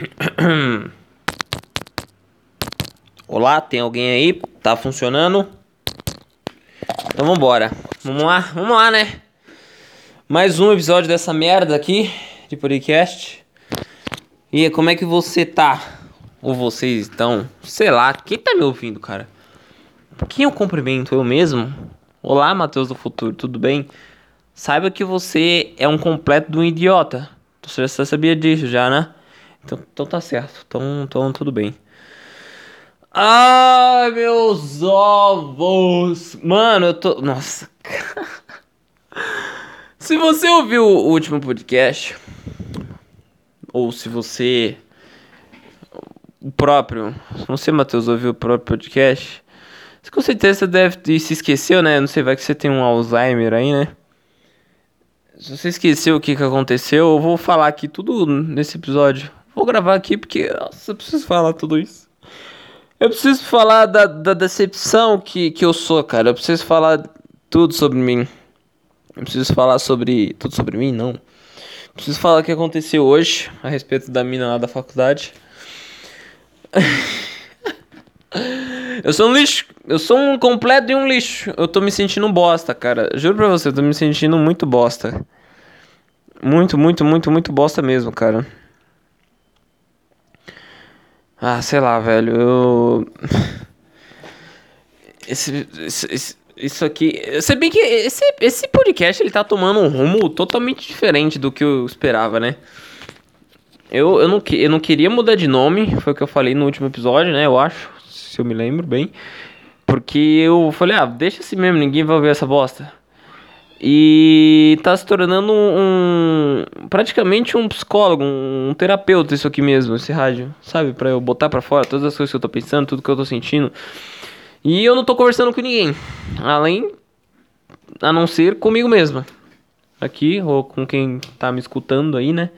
Olá, tem alguém aí? Tá funcionando? Então vambora. Vamos lá, vamos lá, né? Mais um episódio dessa merda aqui de podcast. E como é que você tá? Ou vocês estão? Sei lá, quem tá me ouvindo, cara? Quem eu cumprimento? Eu mesmo? Olá, Matheus do Futuro, tudo bem? Saiba que você é um completo de um idiota. Você já sabia disso já, né? Então, então tá certo. Então, então tudo bem. Ai, meus ovos! Mano, eu tô. Nossa. se você ouviu o último podcast, ou se você. O próprio. Se você, Matheus, ouviu o próprio podcast, com certeza deve se esqueceu, né? Não sei, vai que você tem um Alzheimer aí, né? Se você esqueceu o que, que aconteceu, eu vou falar aqui tudo nesse episódio. Vou gravar aqui porque, nossa, eu preciso falar tudo isso. Eu preciso falar da, da decepção que, que eu sou, cara. Eu preciso falar tudo sobre mim. Eu preciso falar sobre. Tudo sobre mim? Não. Eu preciso falar o que aconteceu hoje a respeito da mina lá da faculdade. eu sou um lixo. Eu sou um completo e um lixo. Eu tô me sentindo bosta, cara. Juro pra você, eu tô me sentindo muito bosta. Muito, muito, muito, muito bosta mesmo, cara. Ah, sei lá, velho. Eu. Esse, esse, isso aqui. Se bem que esse, esse podcast ele tá tomando um rumo totalmente diferente do que eu esperava, né? Eu, eu, não, eu não queria mudar de nome, foi o que eu falei no último episódio, né? Eu acho, se eu me lembro bem. Porque eu falei, ah, deixa assim mesmo, ninguém vai ouvir essa bosta. E tá se tornando um, um, praticamente um psicólogo, um, terapeuta isso aqui mesmo, esse rádio, sabe? Para eu botar para fora todas as coisas que eu tô pensando, tudo que eu tô sentindo. E eu não tô conversando com ninguém, além a não ser comigo mesmo. Aqui ou com quem tá me escutando aí, né?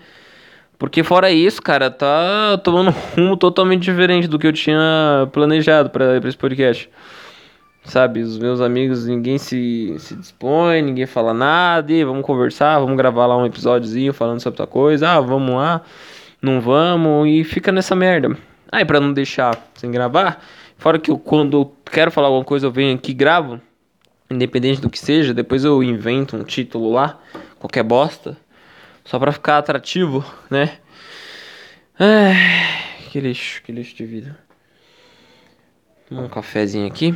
Porque fora isso, cara, tá tomando um rumo totalmente diferente do que eu tinha planejado para esse podcast. Sabe, os meus amigos, ninguém se, se dispõe, ninguém fala nada, e vamos conversar, vamos gravar lá um episódiozinho falando sobre outra coisa, ah, vamos lá, não vamos, e fica nessa merda. Aí, pra não deixar sem gravar, fora que eu, quando eu quero falar alguma coisa, eu venho aqui e gravo, independente do que seja, depois eu invento um título lá, qualquer bosta, só pra ficar atrativo, né? Ai, que lixo, que lixo de vida. Um cafezinho aqui.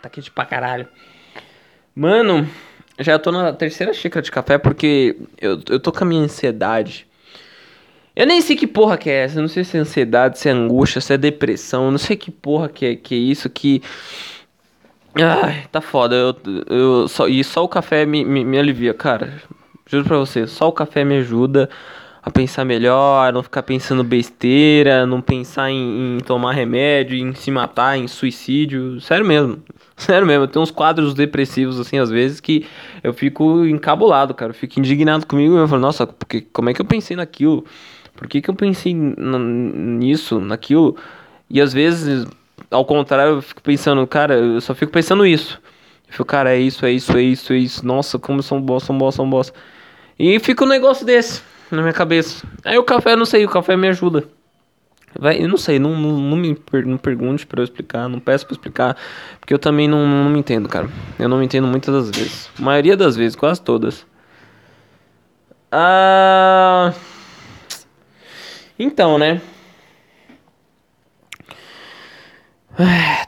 Tá quente pra caralho. Mano, já tô na terceira xícara de café porque eu, eu tô com a minha ansiedade. Eu nem sei que porra que é essa. Eu não sei se é ansiedade, se é angústia, se é depressão. Eu não sei que porra que é, que é isso que. Ai, tá foda. Eu, eu, só, e só o café me, me, me alivia, cara. Juro pra você, só o café me ajuda a pensar melhor, não ficar pensando besteira, não pensar em, em, tomar remédio, em se matar, em suicídio. Sério mesmo. Sério mesmo, eu tenho uns quadros depressivos, assim, às vezes, que eu fico encabulado, cara. Eu fico indignado comigo e eu falo, nossa, porque, como é que eu pensei naquilo? Por que, que eu pensei nisso, naquilo? E às vezes, ao contrário, eu fico pensando, cara, eu só fico pensando isso. Eu fico, cara, é isso, é isso, é isso, é isso. Nossa, como são bosta, são bosta, são bosta. E fica um negócio desse na minha cabeça. Aí o café, não sei, o café me ajuda. Vai, eu não sei, não, não, não me per, não pergunte para eu explicar, não peço para explicar, porque eu também não, não me entendo, cara. Eu não me entendo muitas das vezes. A maioria das vezes, quase todas. Ah. Então, né?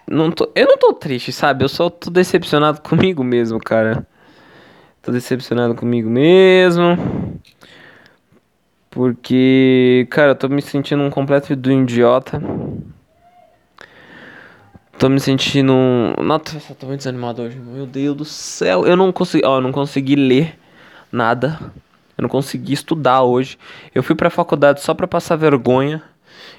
Não tô, eu não tô triste, sabe? Eu só tô decepcionado comigo mesmo, cara. Tô decepcionado comigo mesmo. Porque, cara, eu tô me sentindo um completo do idiota. Tô me sentindo. Nossa, tô muito desanimado hoje. Meu Deus do céu. Eu não consegui. Ó, eu não consegui ler nada. Eu não consegui estudar hoje. Eu fui pra faculdade só pra passar vergonha.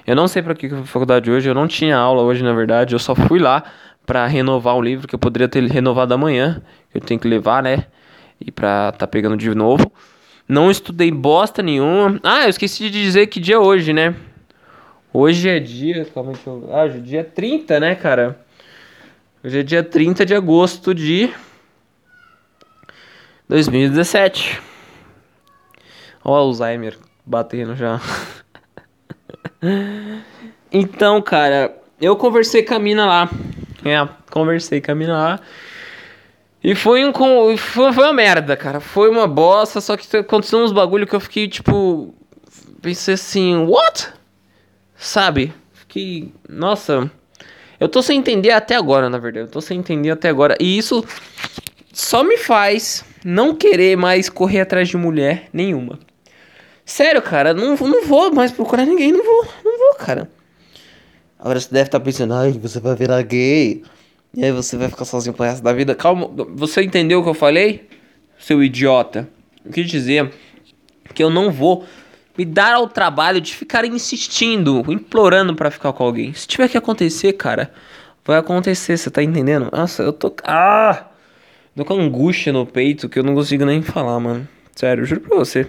Eu não sei pra que eu fui pra faculdade hoje. Eu não tinha aula hoje, na verdade. Eu só fui lá pra renovar um livro que eu poderia ter renovado amanhã. Eu tenho que levar, né? E pra tá pegando de novo. Não estudei bosta nenhuma. Ah, eu esqueci de dizer que dia é hoje, né? Hoje é dia. Calma aí, eu... Ah, hoje é dia 30, né, cara? Hoje é dia 30 de agosto de 2017. Olha o Alzheimer batendo já. então, cara, eu conversei com a mina lá. É, conversei com a mina lá. E foi um foi, foi uma merda, cara. Foi uma bosta, só que aconteceu uns bagulho que eu fiquei tipo pensei assim, what? Sabe? Fiquei, nossa, eu tô sem entender até agora, na verdade. Eu tô sem entender até agora. E isso só me faz não querer mais correr atrás de mulher nenhuma. Sério, cara, não, não vou mais procurar ninguém, não vou, não vou, cara. Agora você deve estar tá pensando, ai, você vai virar gay. E aí você vai ficar sozinho pro resto da vida. Calma, você entendeu o que eu falei? Seu idiota. Eu quis dizer que eu não vou me dar ao trabalho de ficar insistindo, implorando para ficar com alguém. Se tiver que acontecer, cara, vai acontecer, você tá entendendo? Nossa, eu tô. Ah! Tô com angústia no peito que eu não consigo nem falar, mano. Sério, juro pra você.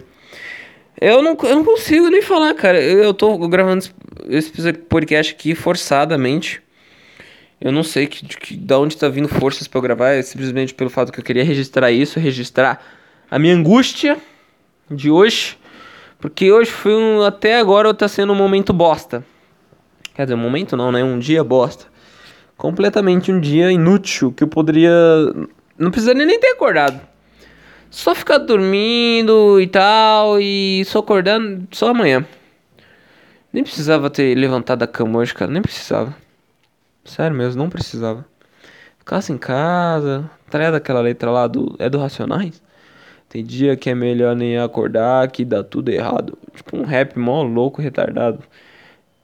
Eu não, eu não consigo nem falar, cara. Eu, eu tô gravando esse podcast aqui forçadamente. Eu não sei que, que, da onde tá vindo forças para gravar. É simplesmente pelo fato que eu queria registrar isso, registrar a minha angústia de hoje. Porque hoje foi um. Até agora tá sendo um momento bosta. Quer dizer, um momento não, né? Um dia bosta. Completamente um dia inútil que eu poderia. Não precisaria nem ter acordado. Só ficar dormindo e tal. E só acordando só amanhã. Nem precisava ter levantado da cama hoje, cara. Nem precisava. Sério mesmo, não precisava. Ficasse em casa. Tá ligado aquela letra lá do. É do Racionais? Tem dia que é melhor nem acordar que dá tudo errado. Tipo um rap mó louco, retardado.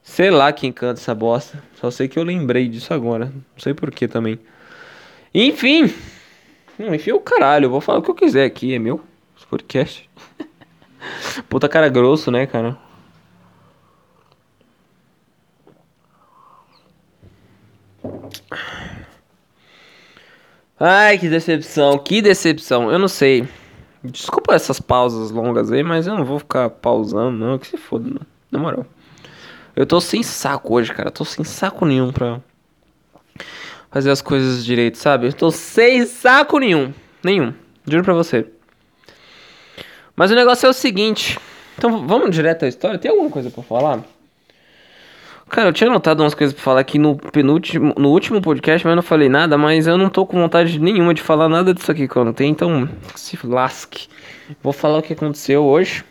Sei lá quem canta essa bosta. Só sei que eu lembrei disso agora. Não sei porquê também. Enfim. Enfim, o caralho. Eu vou falar o que eu quiser aqui. É meu podcast. Puta cara grosso, né, cara? Ai, que decepção, que decepção. Eu não sei. Desculpa essas pausas longas aí, mas eu não vou ficar pausando, não. Que se foda, não. Na moral. Eu tô sem saco hoje, cara. tô sem saco nenhum pra fazer as coisas direito, sabe? Eu tô sem saco nenhum. Nenhum. Juro pra você. Mas o negócio é o seguinte. Então vamos direto à história. Tem alguma coisa pra falar? Cara, eu tinha notado umas coisas pra falar aqui no penúltimo, no último podcast, mas eu não falei nada, mas eu não tô com vontade nenhuma de falar nada disso aqui não tenho, então se lasque. Vou falar o que aconteceu hoje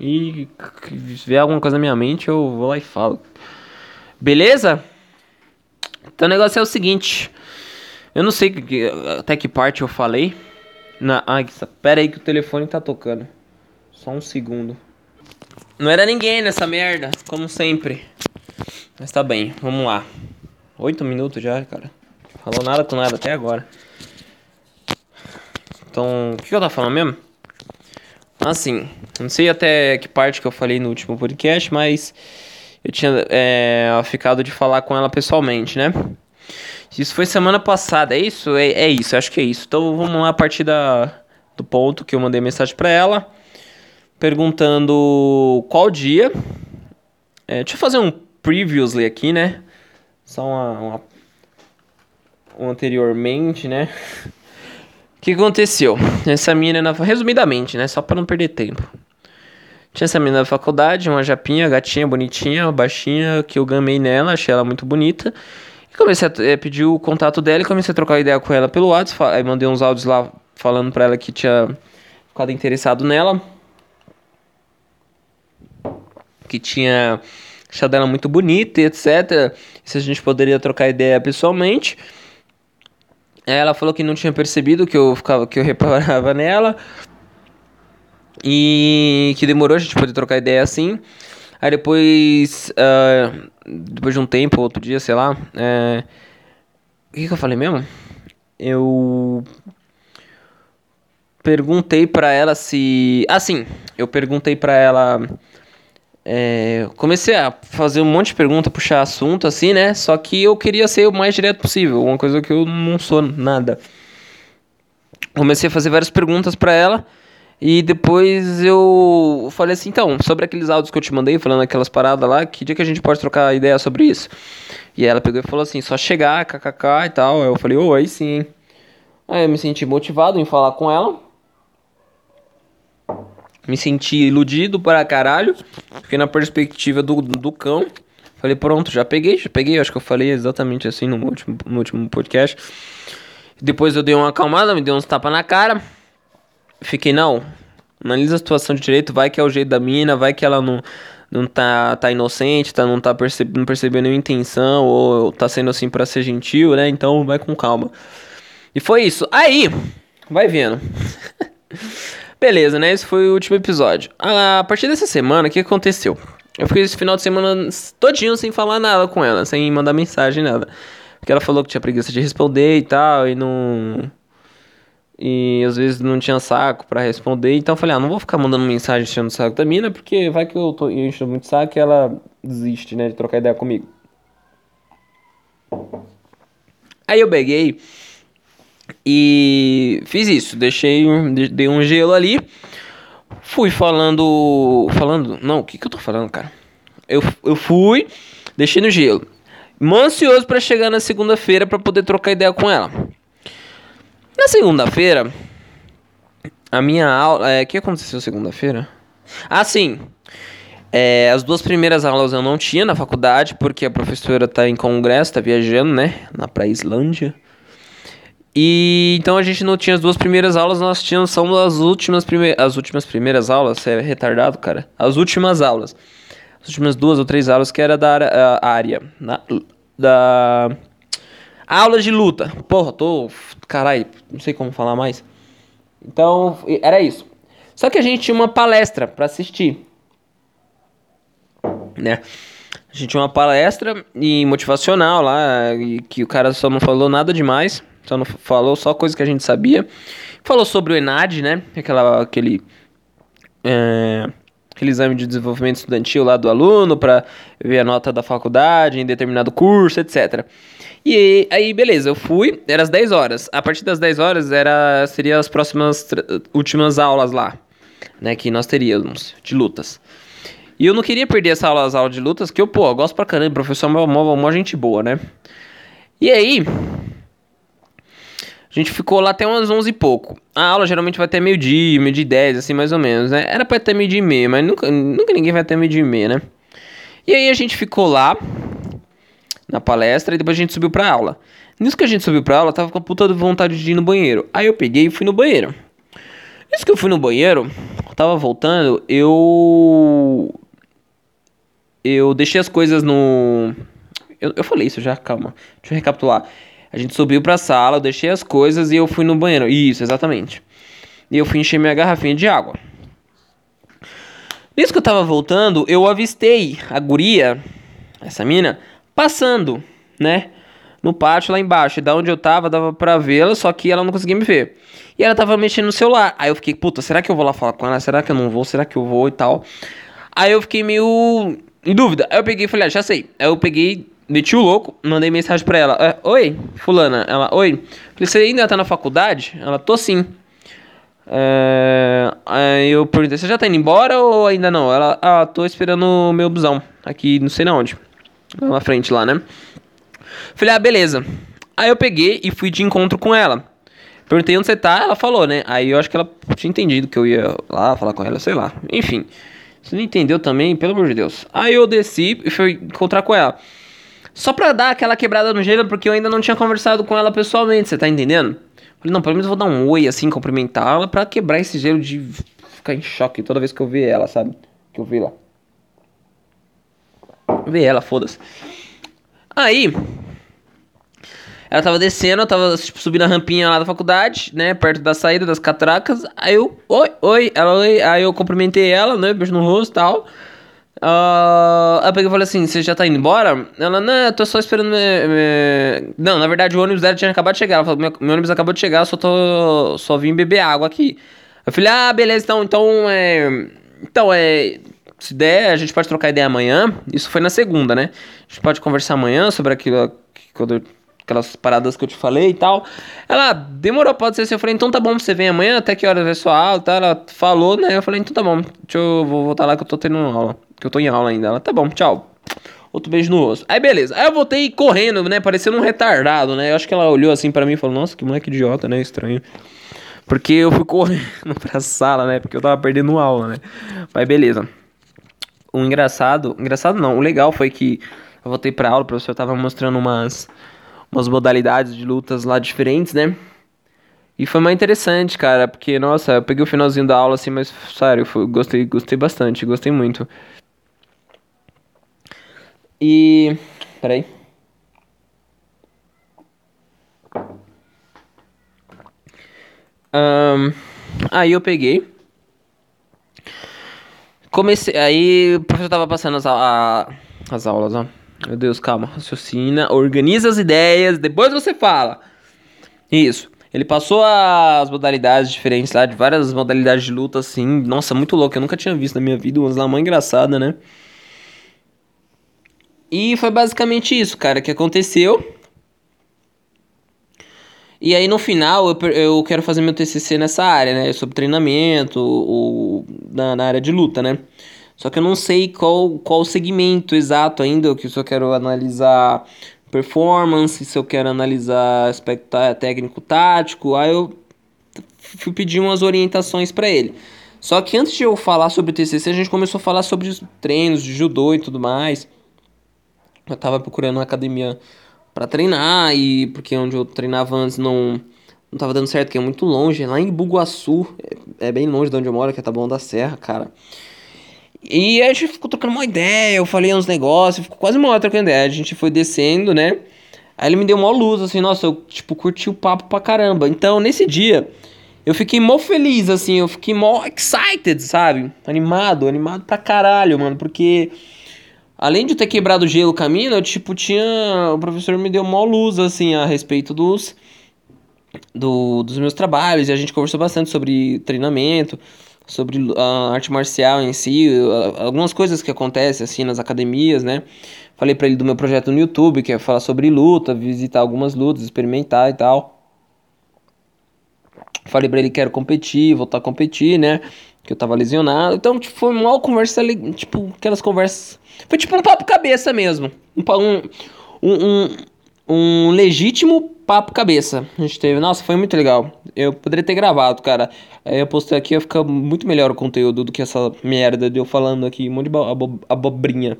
e se vier alguma coisa na minha mente, eu vou lá e falo. Beleza? Então o negócio é o seguinte. Eu não sei até que parte eu falei. Na, ai, pera aí que o telefone tá tocando. Só um segundo. Não era ninguém nessa merda, como sempre. Mas tá bem, vamos lá. Oito minutos já, cara. Falou nada com nada até agora. Então, o que eu tava falando mesmo? Assim, não sei até que parte que eu falei no último podcast, mas eu tinha é, ficado de falar com ela pessoalmente, né? Isso foi semana passada, é isso? É, é isso, acho que é isso. Então vamos lá a partir da, do ponto que eu mandei mensagem para ela, perguntando qual dia. É, deixa eu fazer um previously aqui, né? Só uma, uma um anteriormente, né? O que aconteceu? Essa mina, resumidamente, né? Só para não perder tempo. Tinha essa menina da faculdade, uma japinha, gatinha, bonitinha, baixinha, que eu gamei nela, achei ela muito bonita. E comecei a é, pedir o contato dela e comecei a trocar ideia com ela pelo WhatsApp. Aí mandei uns áudios lá falando pra ela que tinha ficado interessado nela. Que tinha achado ela muito bonita e etc. Se a gente poderia trocar ideia pessoalmente. Ela falou que não tinha percebido que eu ficava que eu reparava nela. E que demorou a gente poder trocar ideia assim. Aí depois. Uh, depois de um tempo, outro dia, sei lá. Uh, o que, que eu falei mesmo? Eu perguntei pra ela se. Assim, eu perguntei pra ela é, comecei a fazer um monte de pergunta, puxar assunto assim, né? Só que eu queria ser o mais direto possível, uma coisa que eu não sou nada. Comecei a fazer várias perguntas para ela e depois eu falei assim, então, sobre aqueles áudios que eu te mandei, falando aquelas paradas lá, que dia que a gente pode trocar ideia sobre isso? E ela pegou e falou assim, só chegar, kkk e tal. Eu falei, oh, aí sim. Aí eu me senti motivado em falar com ela. Me senti iludido para caralho. Fiquei na perspectiva do, do cão. Falei, pronto, já peguei, já peguei. Acho que eu falei exatamente assim no último, no último podcast. Depois eu dei uma acalmada, me dei uns tapas na cara. Fiquei, não. Analisa a situação de direito, vai que é o jeito da mina, vai que ela não, não tá, tá inocente, tá, não tá percebendo, não percebendo nenhuma intenção, ou tá sendo assim para ser gentil, né? Então vai com calma. E foi isso. Aí, vai vendo. Beleza, né? Esse foi o último episódio. A partir dessa semana, o que aconteceu? Eu fiquei esse final de semana todinho sem falar nada com ela, sem mandar mensagem, nada. Porque ela falou que tinha preguiça de responder e tal, e não. E às vezes não tinha saco para responder. Então eu falei, ah, não vou ficar mandando mensagem enchendo o saco da mina, porque vai que eu tô enchendo muito saco e ela desiste, né, de trocar ideia comigo. Aí eu peguei e fiz isso, deixei, dei um gelo ali. Fui falando. Falando. Não, o que, que eu tô falando, cara? Eu, eu fui, deixei no gelo. Ansioso para chegar na segunda-feira para poder trocar ideia com ela. Na segunda-feira, a minha aula. É, o que aconteceu segunda-feira? Ah, sim. É, as duas primeiras aulas eu não tinha na faculdade, porque a professora tá em congresso, tá viajando, né? Na pra Islândia. E então a gente não tinha as duas primeiras aulas, nós tínhamos são as últimas primeiras as últimas primeiras aulas, você é retardado, cara. As últimas aulas. As últimas duas ou três aulas que era da área na, da aula de luta. Porra, tô, carai, não sei como falar mais. Então, era isso. Só que a gente tinha uma palestra para assistir. Né? A gente tinha uma palestra e motivacional lá, e que o cara só não falou nada demais. Não falou só coisa que a gente sabia. Falou sobre o ENAD, né? Aquela, aquele, é, aquele exame de desenvolvimento estudantil lá do aluno para ver a nota da faculdade em determinado curso, etc. E aí, beleza, eu fui, era às 10 horas. A partir das 10 horas era seria as próximas últimas aulas lá, né, que nós teríamos de lutas. E eu não queria perder essa aula, as aulas de lutas, que eu, pô, eu gosto pra caramba, professor é uma gente boa, né? E aí, a gente ficou lá até umas 11 e pouco. A aula geralmente vai até meio-dia, meio-dia e 10, assim, mais ou menos, né? Era pra até meio-dia e meia, mas nunca, nunca ninguém vai até meio-dia e meia, né? E aí a gente ficou lá na palestra e depois a gente subiu pra aula. Nisso que a gente subiu pra aula, tava com a puta de vontade de ir no banheiro. Aí eu peguei e fui no banheiro. Nisso que eu fui no banheiro, tava voltando, eu. Eu deixei as coisas no. Eu, eu falei isso já, calma. Deixa eu recapitular. A gente subiu pra sala, eu deixei as coisas e eu fui no banheiro. Isso, exatamente. E eu fui encher minha garrafinha de água. Nisso que eu tava voltando, eu avistei a guria, essa mina, passando, né? No pátio lá embaixo. E da onde eu tava, dava pra vê-la, só que ela não conseguia me ver. E ela tava mexendo no celular. Aí eu fiquei, puta, será que eu vou lá falar com ela? Será que eu não vou? Será que eu vou e tal? Aí eu fiquei meio em dúvida. Aí eu peguei e falei, ah, já sei. Aí eu peguei, meti o louco, mandei mensagem pra ela. É, oi, fulana. Ela, oi. Falei, você ainda tá na faculdade? Ela, tô sim. É, aí eu perguntei, você já tá indo embora ou ainda não? Ela, ah, tô esperando o meu busão. Aqui, não sei na onde. Lá na frente lá, né? Falei, ah, beleza. Aí eu peguei e fui de encontro com ela. Perguntei onde você tá, ela falou, né? Aí eu acho que ela tinha entendido que eu ia lá falar com ela, sei lá. Enfim. Você não entendeu também, pelo amor de Deus. Aí eu desci e fui encontrar com ela. Só pra dar aquela quebrada no gelo, porque eu ainda não tinha conversado com ela pessoalmente, você tá entendendo? Falei, não, pelo menos vou dar um oi assim, cumprimentá-la pra quebrar esse gelo de ficar em choque toda vez que eu ver ela, sabe? Que eu vi lá. Ver ela, foda-se. Aí, ela tava descendo, eu tava tipo, subindo a rampinha lá da faculdade, né? Perto da saída das catracas. Aí eu, oi, oi, ela, oi. Aí eu cumprimentei ela, né? Beijo no rosto e tal. Uh, eu peguei falei assim: Você já tá indo embora? Ela, não, eu tô só esperando. Me, me... Não, na verdade o ônibus dela tinha acabado de chegar. Ela falou: Meu, meu ônibus acabou de chegar, só, tô, só vim beber água aqui. Eu falei: Ah, beleza, então, então é. Então é. Se der, a gente pode trocar ideia amanhã. Isso foi na segunda, né? A gente pode conversar amanhã sobre aquilo. Quando aquelas paradas que eu te falei e tal. Ela demorou, pode ser assim. Eu falei, então tá bom, você vem amanhã, até que horas é sua aula? Ela falou, né? Eu falei, então tá bom, deixa eu vou voltar lá que eu tô tendo aula. Que eu tô em aula ainda. Ela, tá bom, tchau. Outro beijo no rosto. Aí beleza. Aí eu voltei correndo, né? Parecendo um retardado, né? Eu acho que ela olhou assim para mim e falou, nossa, que moleque idiota, né? Estranho. Porque eu fui correndo pra sala, né? Porque eu tava perdendo aula, né? Mas beleza. O engraçado, engraçado não, o legal foi que eu voltei pra aula, o professor tava mostrando umas, umas modalidades de lutas lá diferentes, né? E foi mais interessante, cara, porque, nossa, eu peguei o finalzinho da aula assim, mas, sério, foi, gostei, gostei bastante, gostei muito. E. Peraí. Um, aí eu peguei. Comecei. Aí o professor tava passando as, a, as aulas, ó. Meu Deus, calma. Raciocina, organiza as ideias, depois você fala. Isso. Ele passou as modalidades diferentes lá, de várias modalidades de luta, assim. Nossa, muito louco. Eu nunca tinha visto na minha vida, umas lá mãe engraçada, né? E foi basicamente isso, cara, que aconteceu. E aí no final eu, eu quero fazer meu TCC nessa área, né? Sobre treinamento, o, na, na área de luta, né? Só que eu não sei qual, qual segmento exato ainda, que se eu quero analisar performance, se eu quero analisar aspecto técnico tático, aí eu fui pedir umas orientações para ele. Só que antes de eu falar sobre o TCC, a gente começou a falar sobre os treinos de judô e tudo mais. Eu tava procurando uma academia para treinar e porque onde eu treinava antes não não tava dando certo, que é muito longe, lá em Buguaçu, é, é bem longe de onde eu moro, que é Taboão da Serra, cara. E a gente ficou trocando uma ideia, eu falei uns negócios, ficou quase uma hora trocando ideia. A gente foi descendo, né? Aí ele me deu uma luz, assim, nossa, eu, tipo, curti o papo pra caramba. Então, nesse dia, eu fiquei mó feliz, assim, eu fiquei mó excited, sabe? Animado, animado pra caralho, mano, porque Além de ter quebrado o gelo caminho, eu, tipo, tinha. O professor me deu uma luz, assim, a respeito dos. Do, dos meus trabalhos, e a gente conversou bastante sobre treinamento, sobre a arte marcial em si, algumas coisas que acontecem, assim, nas academias, né? Falei para ele do meu projeto no YouTube, que é falar sobre luta, visitar algumas lutas, experimentar e tal. Falei pra ele que quero competir, voltar a competir, né? Que eu tava lesionado. Então, tipo, foi uma conversa, tipo, aquelas conversas foi tipo um papo cabeça mesmo. Um, um, um, um legítimo papo cabeça. A gente teve. Nossa, foi muito legal. Eu poderia ter gravado, cara. Eu postei aqui, ia ficar muito melhor o conteúdo do que essa merda de eu falando aqui, um monte de abobrinha.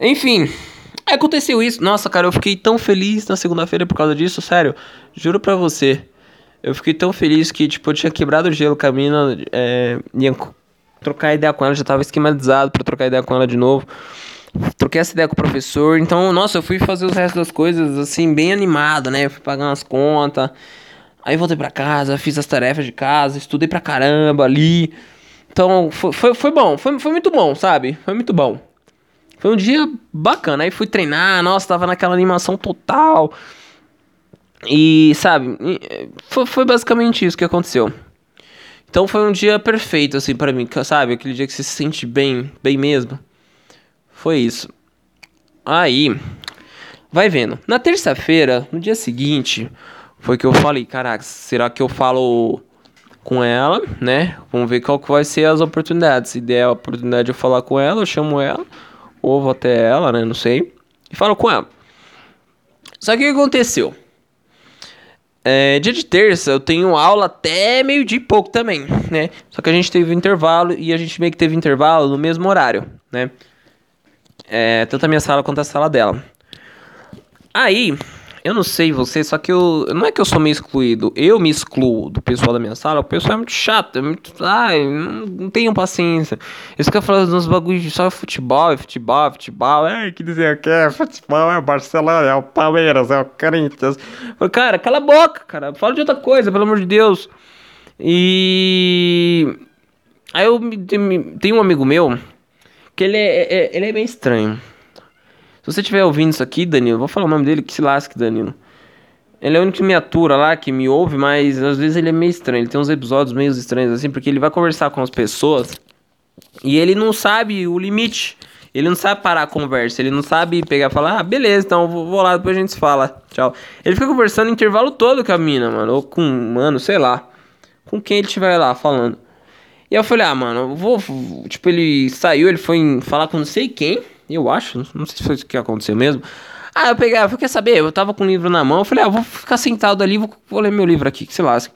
Enfim, aconteceu isso. Nossa, cara, eu fiquei tão feliz na segunda-feira por causa disso, sério. Juro pra você. Eu fiquei tão feliz que, tipo, eu tinha quebrado o gelo caminho, é, ia trocar ideia com ela, já tava esquematizado para trocar ideia com ela de novo. Troquei essa ideia com o professor, então, nossa, eu fui fazer os restos das coisas assim, bem animado, né? Eu fui pagar umas contas, aí voltei para casa, fiz as tarefas de casa, estudei pra caramba ali. Então, foi, foi, foi bom, foi, foi muito bom, sabe? Foi muito bom. Foi um dia bacana. Aí fui treinar, nossa, tava naquela animação total. E, sabe, foi, foi basicamente isso que aconteceu. Então foi um dia perfeito, assim, para mim, sabe? Aquele dia que você se sente bem, bem mesmo. Foi isso. Aí, vai vendo. Na terça-feira, no dia seguinte, foi que eu falei, caraca, será que eu falo com ela, né? Vamos ver qual que vai ser as oportunidades. Se der a oportunidade de eu falar com ela, eu chamo ela, ou vou até ela, né? Não sei. E falo com ela. Só que o que aconteceu? É, dia de terça eu tenho aula até meio-dia e pouco também, né? Só que a gente teve intervalo e a gente meio que teve intervalo no mesmo horário, né? É, tanto a minha sala quanto a sala dela. Aí, eu não sei você, só que eu. Não é que eu sou meio excluído. Eu me excluo do pessoal da minha sala. O pessoal é muito chato. É muito. Ai, não, não tenho paciência. Eles ficam falando uns bagulhos de só futebol, é futebol, é futebol. É, que dizer que é futebol, é o Barcelona, é o Palmeiras, é o Corinthians. Cara, cala a boca, cara. Fala de outra coisa, pelo amor de Deus. E. Aí eu tem um amigo meu que ele é, é, ele é bem estranho. Se você estiver ouvindo isso aqui, Danilo, vou falar o nome dele, que se lasque, Danilo. Ele é o único que me atura lá, que me ouve, mas às vezes ele é meio estranho. Ele tem uns episódios meio estranhos, assim, porque ele vai conversar com as pessoas e ele não sabe o limite. Ele não sabe parar a conversa, ele não sabe pegar e falar, ah, beleza, então vou lá, depois a gente se fala, tchau. Ele fica conversando o intervalo todo com a mina, mano, ou com, mano, sei lá, com quem ele estiver lá falando. E eu falei, ah, mano, vou, tipo, ele saiu, ele foi falar com não sei quem, eu acho, não sei se foi isso que aconteceu mesmo. Ah, eu peguei, eu quer saber? Eu tava com o livro na mão, eu falei, ah, vou ficar sentado ali, vou, vou ler meu livro aqui, que se lasca.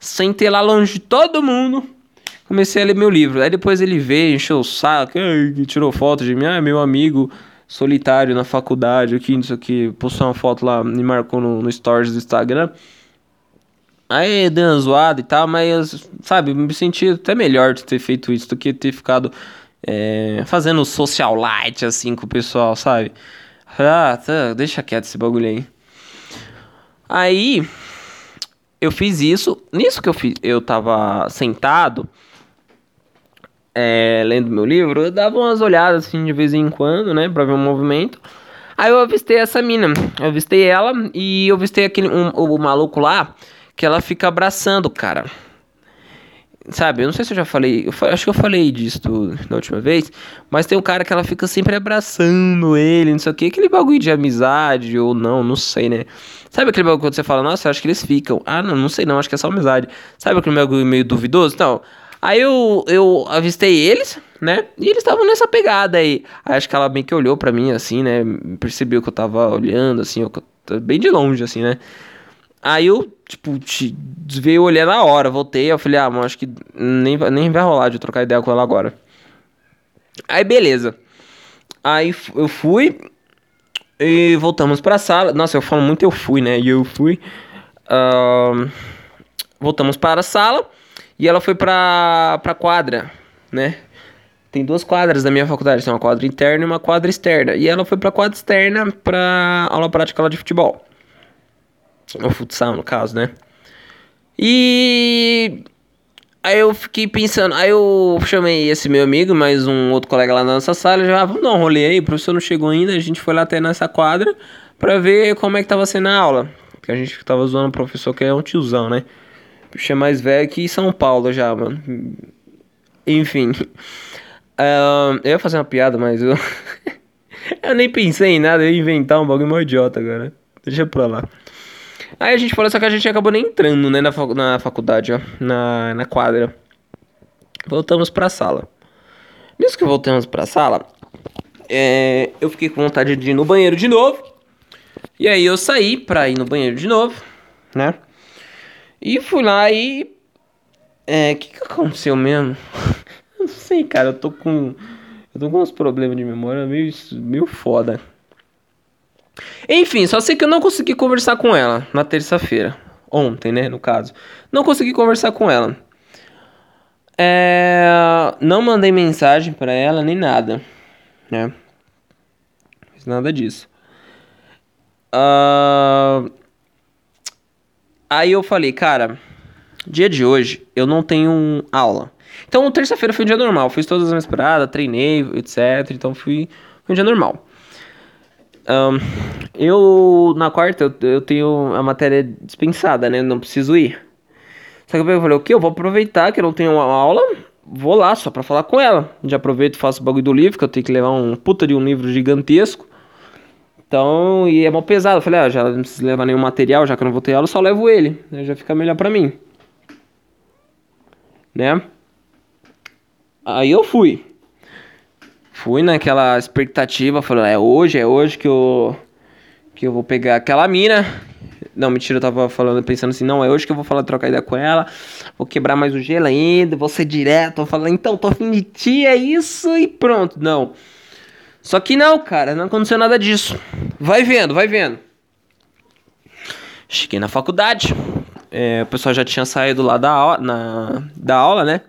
Sentei lá longe de todo mundo, comecei a ler meu livro. Aí depois ele veio, encheu o saco, tirou foto de mim, ah, meu amigo solitário na faculdade aqui, não sei o que, postou uma foto lá, me marcou no, no stories do Instagram. Aí deu uma zoada e tal, mas, sabe, me senti até melhor de ter feito isso do que ter ficado é, fazendo social light assim com o pessoal, sabe? Ah, tá, deixa quieto esse bagulho aí. Aí, eu fiz isso. Nisso que eu fiz, eu tava sentado, é, lendo meu livro, eu dava umas olhadas assim de vez em quando, né, pra ver o movimento. Aí eu avistei essa mina, eu avistei ela e eu avistei aquele, um, o, o maluco lá que ela fica abraçando o cara. Sabe, eu não sei se eu já falei, eu acho que eu falei disso na última vez, mas tem um cara que ela fica sempre abraçando ele, não sei o que, aquele bagulho de amizade ou não, não sei, né? Sabe aquele bagulho quando você fala, nossa, acho que eles ficam. Ah, não, não sei não, acho que é só amizade. Sabe aquele bagulho meio duvidoso? Então, aí eu, eu avistei eles, né? E eles estavam nessa pegada aí. aí. Acho que ela bem que olhou para mim assim, né? Percebeu que eu tava olhando assim, eu, bem de longe assim, né? Aí eu, tipo, veio olhar na hora, voltei, eu falei, ah, mano, acho que nem, nem vai rolar de trocar ideia com ela agora. Aí beleza. Aí eu fui e voltamos pra sala. Nossa, eu falo muito eu fui, né? E eu fui. Uh, voltamos para a sala e ela foi pra, pra quadra, né? Tem duas quadras da minha faculdade, tem uma quadra interna e uma quadra externa. E ela foi pra quadra externa pra aula prática lá de futebol. O futsal, no caso, né? E. Aí eu fiquei pensando, aí eu chamei esse meu amigo, mais um outro colega lá na nossa sala, já, ah, vamos dar um rolê aí, o professor não chegou ainda, a gente foi lá até nessa quadra pra ver como é que tava sendo a aula. Porque a gente tava zoando o professor que é um tiozão, né? Puxa, é mais velho que São Paulo já, mano. Enfim. Uh, eu ia fazer uma piada, mas eu. eu nem pensei em nada, eu ia inventar um bagulho mais idiota agora. Deixa pra lá. Aí a gente falou, só que a gente acabou nem entrando, né, na, na faculdade, ó, na, na quadra. Voltamos pra sala. Nisso que voltamos pra sala, é, eu fiquei com vontade de ir no banheiro de novo. E aí eu saí pra ir no banheiro de novo, né? E fui lá e. É, o que, que aconteceu mesmo? não sei, cara, eu tô com. Eu tô com uns problemas de memória meio, meio foda. Enfim, só sei que eu não consegui conversar com ela na terça-feira. Ontem, né, no caso. Não consegui conversar com ela. É... Não mandei mensagem para ela nem nada, né? Fiz nada disso. Uh... Aí eu falei, cara, dia de hoje eu não tenho aula. Então, terça-feira foi um dia normal. Fiz todas as minhas paradas, treinei, etc. Então, fui, foi um dia normal. Um, eu, na quarta, eu, eu, tenho a matéria dispensada, né? Não preciso ir. Só que eu falei, o que? Eu vou aproveitar que eu não tenho uma aula, vou lá só pra falar com ela. Já aproveito e faço o bagulho do livro, que eu tenho que levar um puta de um livro gigantesco. Então, e é mal pesado. Eu falei, ah, já não preciso levar nenhum material, já que eu não vou ter aula, só levo ele. Né? Já fica melhor pra mim. Né? Aí eu fui fui naquela expectativa, falando, é hoje, é hoje que eu que eu vou pegar aquela mina. Não, mentira, eu tava falando, pensando assim, não, é hoje que eu vou falar, trocar ideia com ela, vou quebrar mais o gelo ainda, vou ser direto, vou falar, então, tô afim de ti, é isso e pronto. Não. Só que não, cara, não aconteceu nada disso. Vai vendo, vai vendo. Cheguei na faculdade, é, o pessoal já tinha saído lá da, na, da aula, né?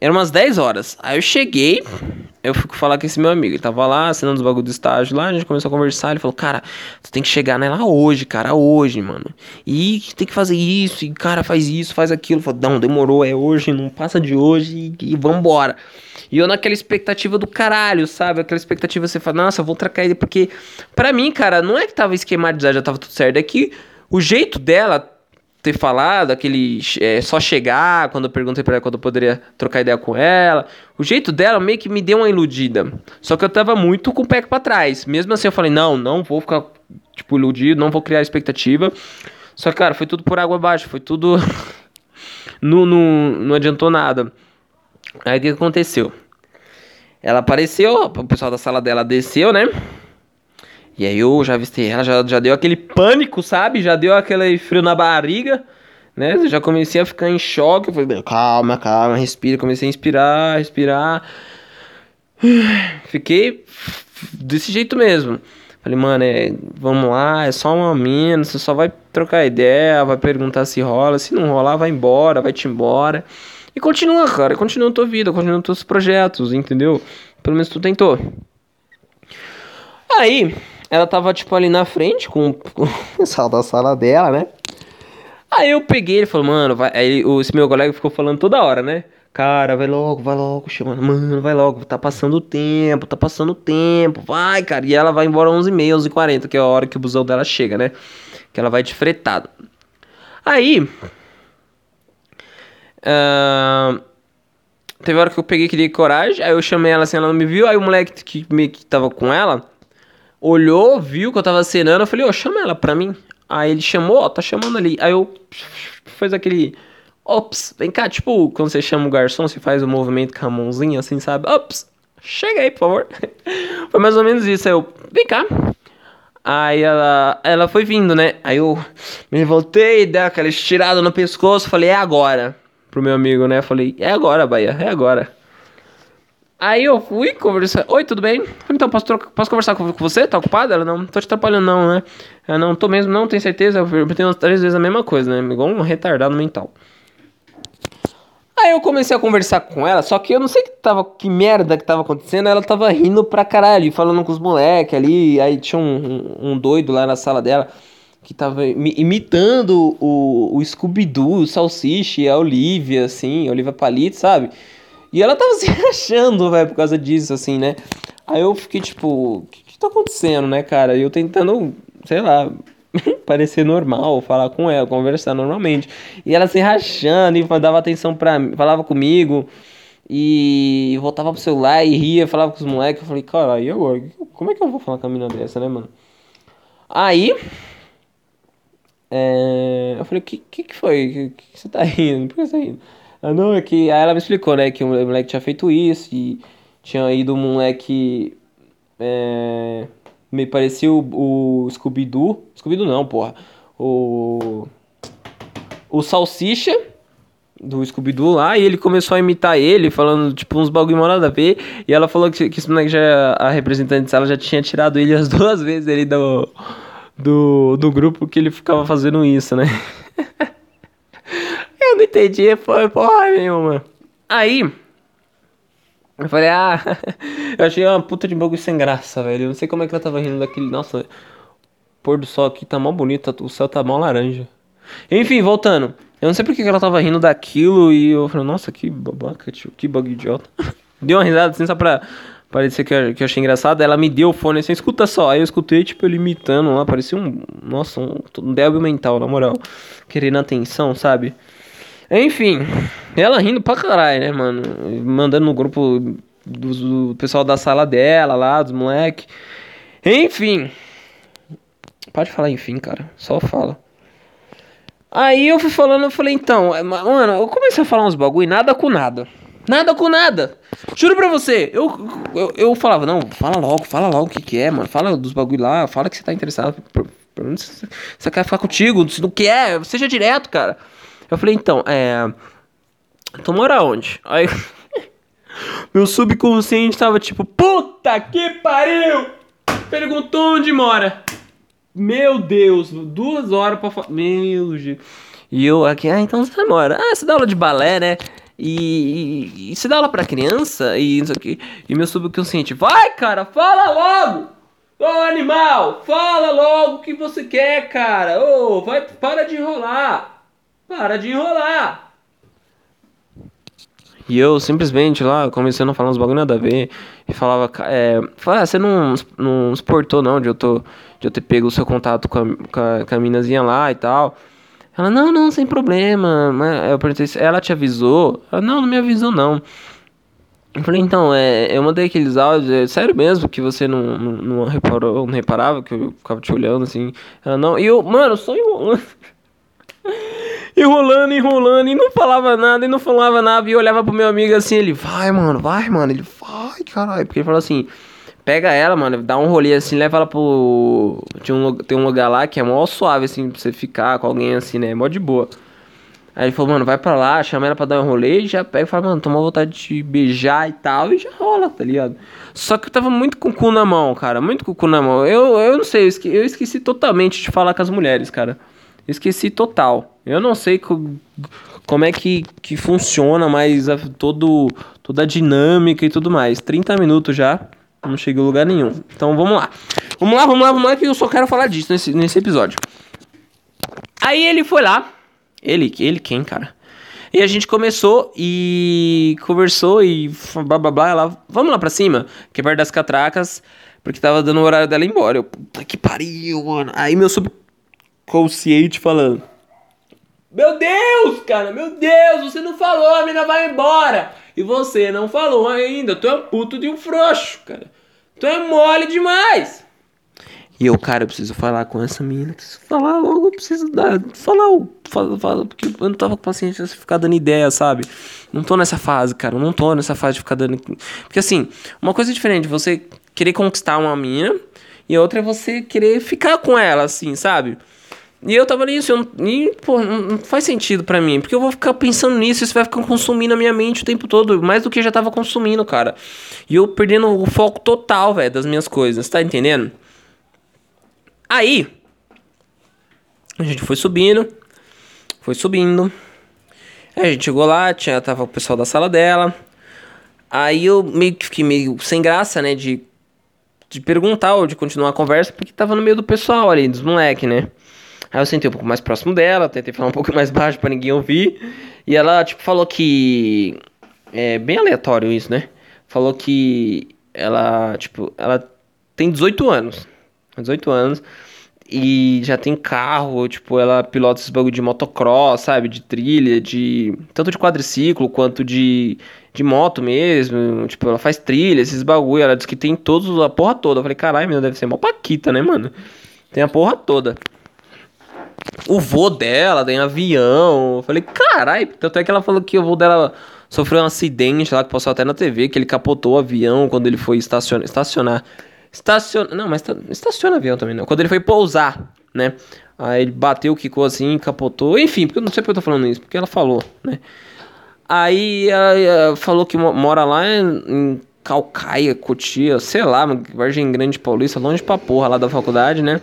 Era umas 10 horas. Aí eu cheguei, eu fico falar com esse meu amigo. Ele tava lá assinando os bagulho do estágio lá, a gente começou a conversar. Ele falou, cara, tu tem que chegar nela hoje, cara, hoje, mano. E tem que fazer isso, e cara, faz isso, faz aquilo. Eu falei, não, demorou, é hoje, não passa de hoje e, e vambora. E eu naquela expectativa do caralho, sabe? Aquela expectativa você fala, nossa, eu vou trocar ele, porque pra mim, cara, não é que tava esquematizado, já tava tudo certo, é que o jeito dela ter falado, aquele é, só chegar, quando eu perguntei pra ela quando eu poderia trocar ideia com ela. O jeito dela meio que me deu uma iludida. Só que eu tava muito com o pé pra trás. Mesmo assim eu falei, não, não vou ficar, tipo, iludido, não vou criar expectativa. Só que, cara, foi tudo por água abaixo, foi tudo... não, não, não adiantou nada. Aí o que aconteceu? Ela apareceu, o pessoal da sala dela desceu, né? E aí eu já avistei ela, já, já deu aquele pânico, sabe? Já deu aquele frio na barriga, né? Eu já comecei a ficar em choque. Eu falei, calma, calma, respira. Comecei a inspirar, respirar. Fiquei desse jeito mesmo. Falei, mano, é, vamos lá, é só uma mina, você só vai trocar ideia, vai perguntar se rola, se não rolar, vai embora, vai te embora. E continua, cara, continua a tua vida, continua os teus projetos, entendeu? Pelo menos tu tentou. Aí, ela tava, tipo, ali na frente com, o pessoal da sala dela, né? Aí eu peguei, ele falou, mano, vai. Aí esse meu colega ficou falando toda hora, né? Cara, vai logo, vai logo, chamando. Mano, vai logo, tá passando o tempo, tá passando o tempo. Vai, cara. E ela vai embora 11h30, 11h40, que é a hora que o busão dela chega, né? Que ela vai de fretado. Aí. Uh, teve hora que eu peguei que dei coragem. Aí eu chamei ela assim, ela não me viu. Aí o moleque que meio que tava com ela olhou, viu que eu tava cenando. Eu falei, ô, oh, chama ela pra mim. Aí ele chamou, ó, tá chamando ali. Aí eu fez aquele Ops, vem cá, tipo, quando você chama o garçom, você faz o um movimento com a mãozinha assim, sabe? Ops, chega aí, por favor. foi mais ou menos isso. Aí eu, vem cá. Aí ela, ela foi vindo, né? Aí eu me voltei, dei aquela estirada no pescoço, falei, é agora. Pro meu amigo, né? Falei, é agora, Bahia, é agora. Aí eu fui conversar. Oi, tudo bem? Então, posso, posso conversar com, você? Tá ocupada? Ela não, tô te atrapalhando, não, né? Eu não tô mesmo, não, tenho certeza. Eu tenho três vezes a mesma coisa, né? Igual um retardado mental. Aí eu comecei a conversar com ela, só que eu não sei que tava que merda que tava acontecendo, ela tava rindo pra caralho, falando com os moleques ali, aí tinha um, um, um, doido lá na sala dela que tava imitando o, o Scooby-Doo, o Salsicha a Olivia, assim, a Olivia Palito, sabe? E ela tava se achando, velho, por causa disso, assim, né? Aí eu fiquei tipo, o que, que tá acontecendo, né, cara? E eu tentando, sei lá, parecer normal, falar com ela, conversar normalmente. E ela se rachando e dava atenção pra mim, falava comigo. E voltava pro celular e ria, falava com os moleques. Eu falei, cara, e agora? Como é que eu vou falar com a mina dessa, né, mano? Aí. É, eu falei, o que, que, que foi? Que, que você tá rindo? Por que você tá rindo? Ah, não, é que. Aí ela me explicou, né, que o moleque tinha feito isso e tinha ido um moleque. É, me parecia o, o Scooby-Doo. Scooby-Doo não, porra. O. O Salsicha do Scooby-Doo lá, e ele começou a imitar ele, falando, tipo, uns bagulho mal nada a ver. E ela falou que, que esse moleque já, a representante dela já tinha tirado ele as duas vezes ele do, do, do grupo que ele ficava fazendo isso, né? Não entendi, foi porra nenhuma. Aí, eu falei, ah, eu achei uma puta de bagulho sem graça, velho. Eu não sei como é que ela tava rindo daquele. Nossa, pôr do sol aqui tá mó bonito, o céu tá mó laranja. Enfim, voltando. Eu não sei porque que ela tava rindo daquilo e eu falei, nossa, que babaca, tio, que bagulho idiota. Deu uma risada assim só pra parecer que eu, que eu achei engraçado. Ela me deu o fone assim, escuta só. Aí eu escutei, tipo, ele imitando lá, parecia um. Nossa, um, um débil mental, na moral. Querendo atenção, sabe? Enfim, ela rindo pra caralho, né, mano? Mandando no grupo do, do pessoal da sala dela lá, dos moleque. Enfim. Pode falar enfim, cara. Só fala. Aí eu fui falando, eu falei, então, é, mano, eu comecei a falar uns bagulho, nada com nada. Nada com nada. Juro pra você, eu, eu, eu falava, não, fala logo, fala logo o que, que é, mano. Fala dos bagulho lá, fala que você tá interessado. Você quer ficar contigo, se não quer, seja direto, cara. Eu falei, então, é. Tu mora onde? Aí. Meu subconsciente tava tipo, puta que pariu! Perguntou onde mora. Meu Deus, duas horas pra falar. Meu Deus. E eu aqui, ah, então você mora. Ah, você dá aula de balé, né? E, e, e você dá aula pra criança e isso aqui. E meu subconsciente, vai, cara, fala logo! Ô animal, fala logo o que você quer, cara! Ô, vai, para de enrolar! Para de enrolar! E eu simplesmente lá, começando a falar uns bagulho nada a ver. E falava, é, falava, ah, você não, não exportou não de eu, tô, de eu ter pego o seu contato com a, com a, com a minazinha lá e tal. Ela, não, não, sem problema. Eu perguntei, ela te avisou? Ela, não, não me avisou não. Eu falei, então, é, eu mandei aqueles áudios, é sério mesmo que você não, não, não reparou, não reparava que eu ficava te olhando assim? Ela, não, e eu, mano, só enrolando. enrolando, enrolando, e não falava nada, e não falava nada, e olhava pro meu amigo assim, ele, vai, mano, vai, mano, ele, vai, caralho, porque ele falou assim, Pega ela, mano, dá um rolê assim, leva ela pro. Tinha um, tem um lugar lá que é mó suave, assim, pra você ficar com alguém assim, né? Mó de boa. Aí ele falou, mano, vai pra lá, chama ela pra dar um rolê e já pega e fala, mano, toma vontade de beijar e tal, e já rola, tá ligado? Só que eu tava muito com o cu na mão, cara, muito com o cu na mão. Eu, eu não sei, eu esqueci, eu esqueci totalmente de falar com as mulheres, cara. Esqueci total. Eu não sei co, como é que, que funciona mais a, todo, toda a dinâmica e tudo mais. 30 minutos já. Não cheguei a lugar nenhum. Então vamos lá. Vamos lá, vamos lá, vamos lá, que eu só quero falar disso nesse, nesse episódio. Aí ele foi lá. Ele, ele quem, cara? E a gente começou e conversou e blá blá blá. Ela, vamos lá pra cima, que é perto das catracas, porque tava dando o horário dela ir embora. Eu, puta que pariu, mano. Aí meu subconsciente falando: Meu Deus, cara, meu Deus, você não falou, a menina vai embora. E você não falou ainda. Tu é um puto de um frouxo, cara. Tu é mole demais. E eu, cara, eu preciso falar com essa menina. Preciso falar logo, eu preciso dar. Falar, falar, falar, porque eu não tava com paciência de ficar dando ideia, sabe? Não tô nessa fase, cara. Eu não tô nessa fase de ficar dando. Porque assim, uma coisa diferente, você querer conquistar uma menina. E outra é você querer ficar com ela, assim, sabe? E eu tava nisso, eu, e, pô, não faz sentido para mim, porque eu vou ficar pensando nisso, isso vai ficar consumindo a minha mente o tempo todo, mais do que já tava consumindo, cara. E eu perdendo o foco total, velho, das minhas coisas, tá entendendo? Aí, a gente foi subindo, foi subindo. Aí a gente chegou lá, tinha, tava o pessoal da sala dela. Aí eu meio que fiquei meio sem graça, né, de, de perguntar ou de continuar a conversa, porque tava no meio do pessoal ali, dos moleques, né. Aí eu sentei um pouco mais próximo dela, tentei falar um pouco mais baixo para ninguém ouvir. E ela, tipo, falou que. É bem aleatório isso, né? Falou que ela, tipo, ela tem 18 anos. 18 anos. E já tem carro, tipo, ela pilota esses bagulho de motocross, sabe? De trilha, de. Tanto de quadriciclo quanto de, de moto mesmo. Tipo, ela faz trilha, esses bagulho. Ela diz que tem todos, a porra toda. Eu falei, caralho, meu, deve ser mó paquita, né, mano? Tem a porra toda o vô dela tem avião. Eu falei, caralho, tanto é que ela falou que o vô dela sofreu um acidente lá que passou até na TV, que ele capotou o avião quando ele foi estacionar. Estacionar. Estaciona. Não, mas estaciona avião também, não. Quando ele foi pousar, né? Aí ele bateu, quicou assim, capotou. Enfim, porque eu não sei porque eu tô falando isso, porque ela falou, né? Aí ela falou que mora lá em Calcaia, Cotia, sei lá, Vargem Grande Paulista, longe pra porra lá da faculdade, né?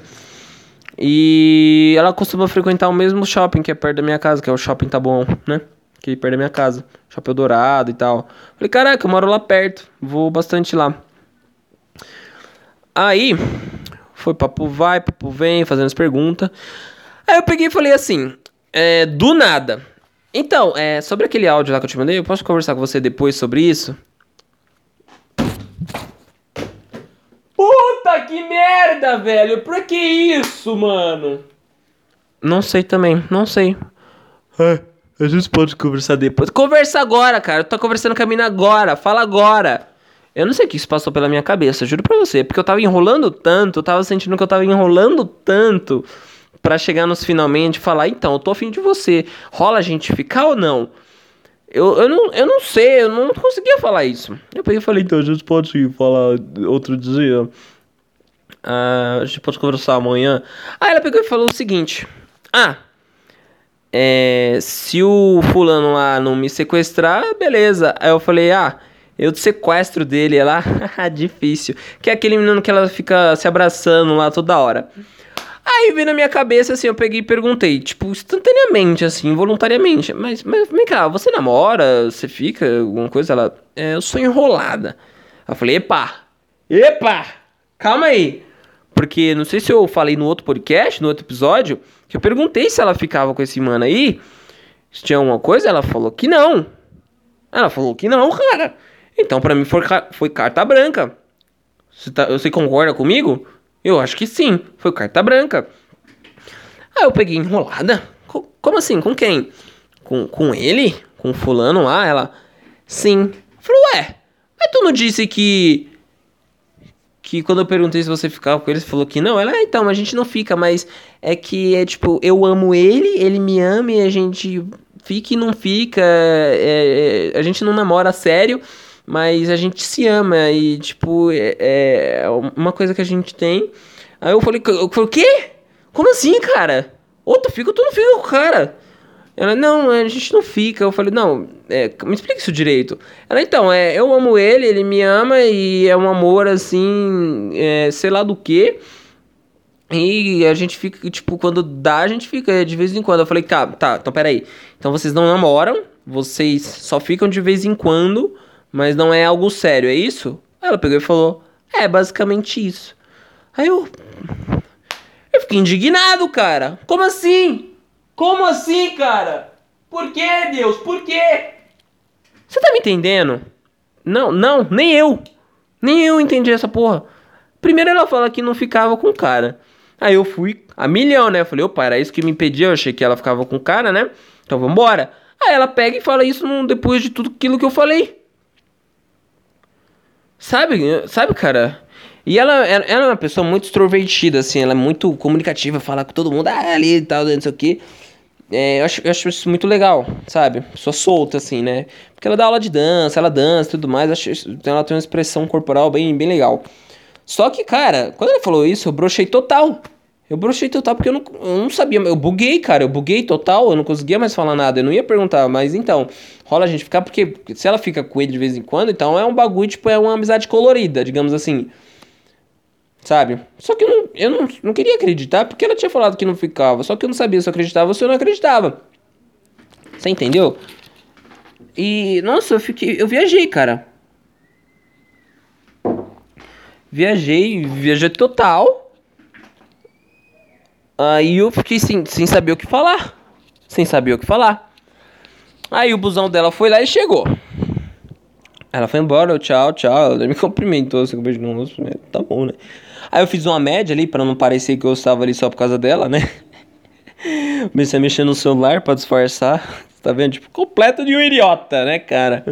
E ela costuma frequentar o mesmo shopping que é perto da minha casa, que é o Shopping Bom, né? Que é perto da minha casa. Shopping Dourado e tal. Falei, caraca, eu moro lá perto. Vou bastante lá. Aí, foi papo vai, papo vem, fazendo as perguntas. Aí eu peguei e falei assim, é, do nada. Então, é, sobre aquele áudio lá que eu te mandei, eu posso conversar com você depois sobre isso? Puta que merda, velho! Por que isso, mano? Não sei também, não sei. É, a gente pode conversar depois. Conversa agora, cara. Eu tô conversando com a mina agora. Fala agora. Eu não sei o que isso passou pela minha cabeça, juro pra você. Porque eu tava enrolando tanto, eu tava sentindo que eu tava enrolando tanto para chegar nos finalmente e falar, então, eu tô afim de você. Rola a gente ficar ou não? Eu, eu, não, eu não sei, eu não conseguia falar isso. Eu peguei e falei, então a gente pode falar outro dia. Ah, a gente pode conversar amanhã. Aí ela pegou e falou o seguinte: Ah, é, se o fulano lá não me sequestrar, beleza. Aí eu falei, ah, eu te sequestro dele é lá, difícil. Que é aquele menino que ela fica se abraçando lá toda hora. Aí veio na minha cabeça, assim, eu peguei e perguntei, tipo, instantaneamente, assim, voluntariamente. Mas, mas vem cá, você namora? Você fica? Alguma coisa? Ela, é, eu sou enrolada. Eu falei, epa, epa, calma aí. Porque não sei se eu falei no outro podcast, no outro episódio, que eu perguntei se ela ficava com esse mano aí. Se tinha alguma coisa, ela falou que não. Ela falou que não, cara. Então, pra mim, foi, foi carta branca. Você, tá, você concorda comigo? Eu acho que sim, foi carta branca. Aí eu peguei enrolada. Como assim? Com quem? Com, com ele? Com fulano lá? Ela, sim. Falou, ué, mas tu não disse que. Que quando eu perguntei se você ficava com ele, você falou que não. Ela, ah, então, a gente não fica, mas é que é tipo, eu amo ele, ele me ama e a gente fica e não fica. É, é, a gente não namora sério. mas a gente se ama e, tipo, é, é uma coisa que a gente tem. Aí eu falei, eu falei, o quê? Como assim, cara? Ou tu fica ou tu não fica com o cara? Ela, não, a gente não fica. Eu falei, não, é, me explica isso direito. Ela, então, é, eu amo ele, ele me ama e é um amor assim, é, sei lá do que. E a gente fica, tipo, quando dá, a gente fica de vez em quando. Eu falei, tá, tá, então peraí. Então vocês não namoram, vocês só ficam de vez em quando, mas não é algo sério, é isso? Ela pegou e falou, é basicamente isso. Aí eu. Eu fiquei indignado, cara. Como assim? Como assim, cara? Por que, Deus? Por quê? Você tá me entendendo? Não, não, nem eu. Nem eu entendi essa porra. Primeiro ela fala que não ficava com o cara. Aí eu fui a milhão, né? Eu falei, opa, era isso que me impedia. Eu achei que ela ficava com o cara, né? Então vambora. Aí ela pega e fala isso depois de tudo aquilo que eu falei. Sabe, sabe, cara? E ela, ela, ela é uma pessoa muito extrovertida, assim, ela é muito comunicativa, fala com todo mundo, ah, ali e tal, não sei o que. É, eu, acho, eu acho isso muito legal, sabe? Pessoa solta, assim, né? Porque ela dá aula de dança, ela dança e tudo mais, acho, ela tem uma expressão corporal bem, bem legal. Só que, cara, quando ele falou isso, eu brochei total. Eu brochei total porque eu não, eu não sabia. Eu buguei, cara. Eu buguei total. Eu não conseguia mais falar nada. Eu não ia perguntar. Mas então, rola a gente ficar porque se ela fica com ele de vez em quando, então é um bagulho, tipo, é uma amizade colorida, digamos assim. Sabe? Só que eu não, eu não, não queria acreditar porque ela tinha falado que não ficava. Só que eu não sabia se eu acreditava ou se eu não acreditava. Você entendeu? E, nossa, eu fiquei. Eu viajei, cara. Viajei, viajei total. Aí eu fiquei sem, sem saber o que falar. Sem saber o que falar. Aí o busão dela foi lá e chegou. Ela foi embora, tchau, tchau. Ela me cumprimentou, assim, com um beijo no rosto. Tá bom, né? Aí eu fiz uma média ali, para não parecer que eu estava ali só por causa dela, né? Comecei a mexer no celular para disfarçar. Tá vendo? Tipo, completo de um idiota, né, cara?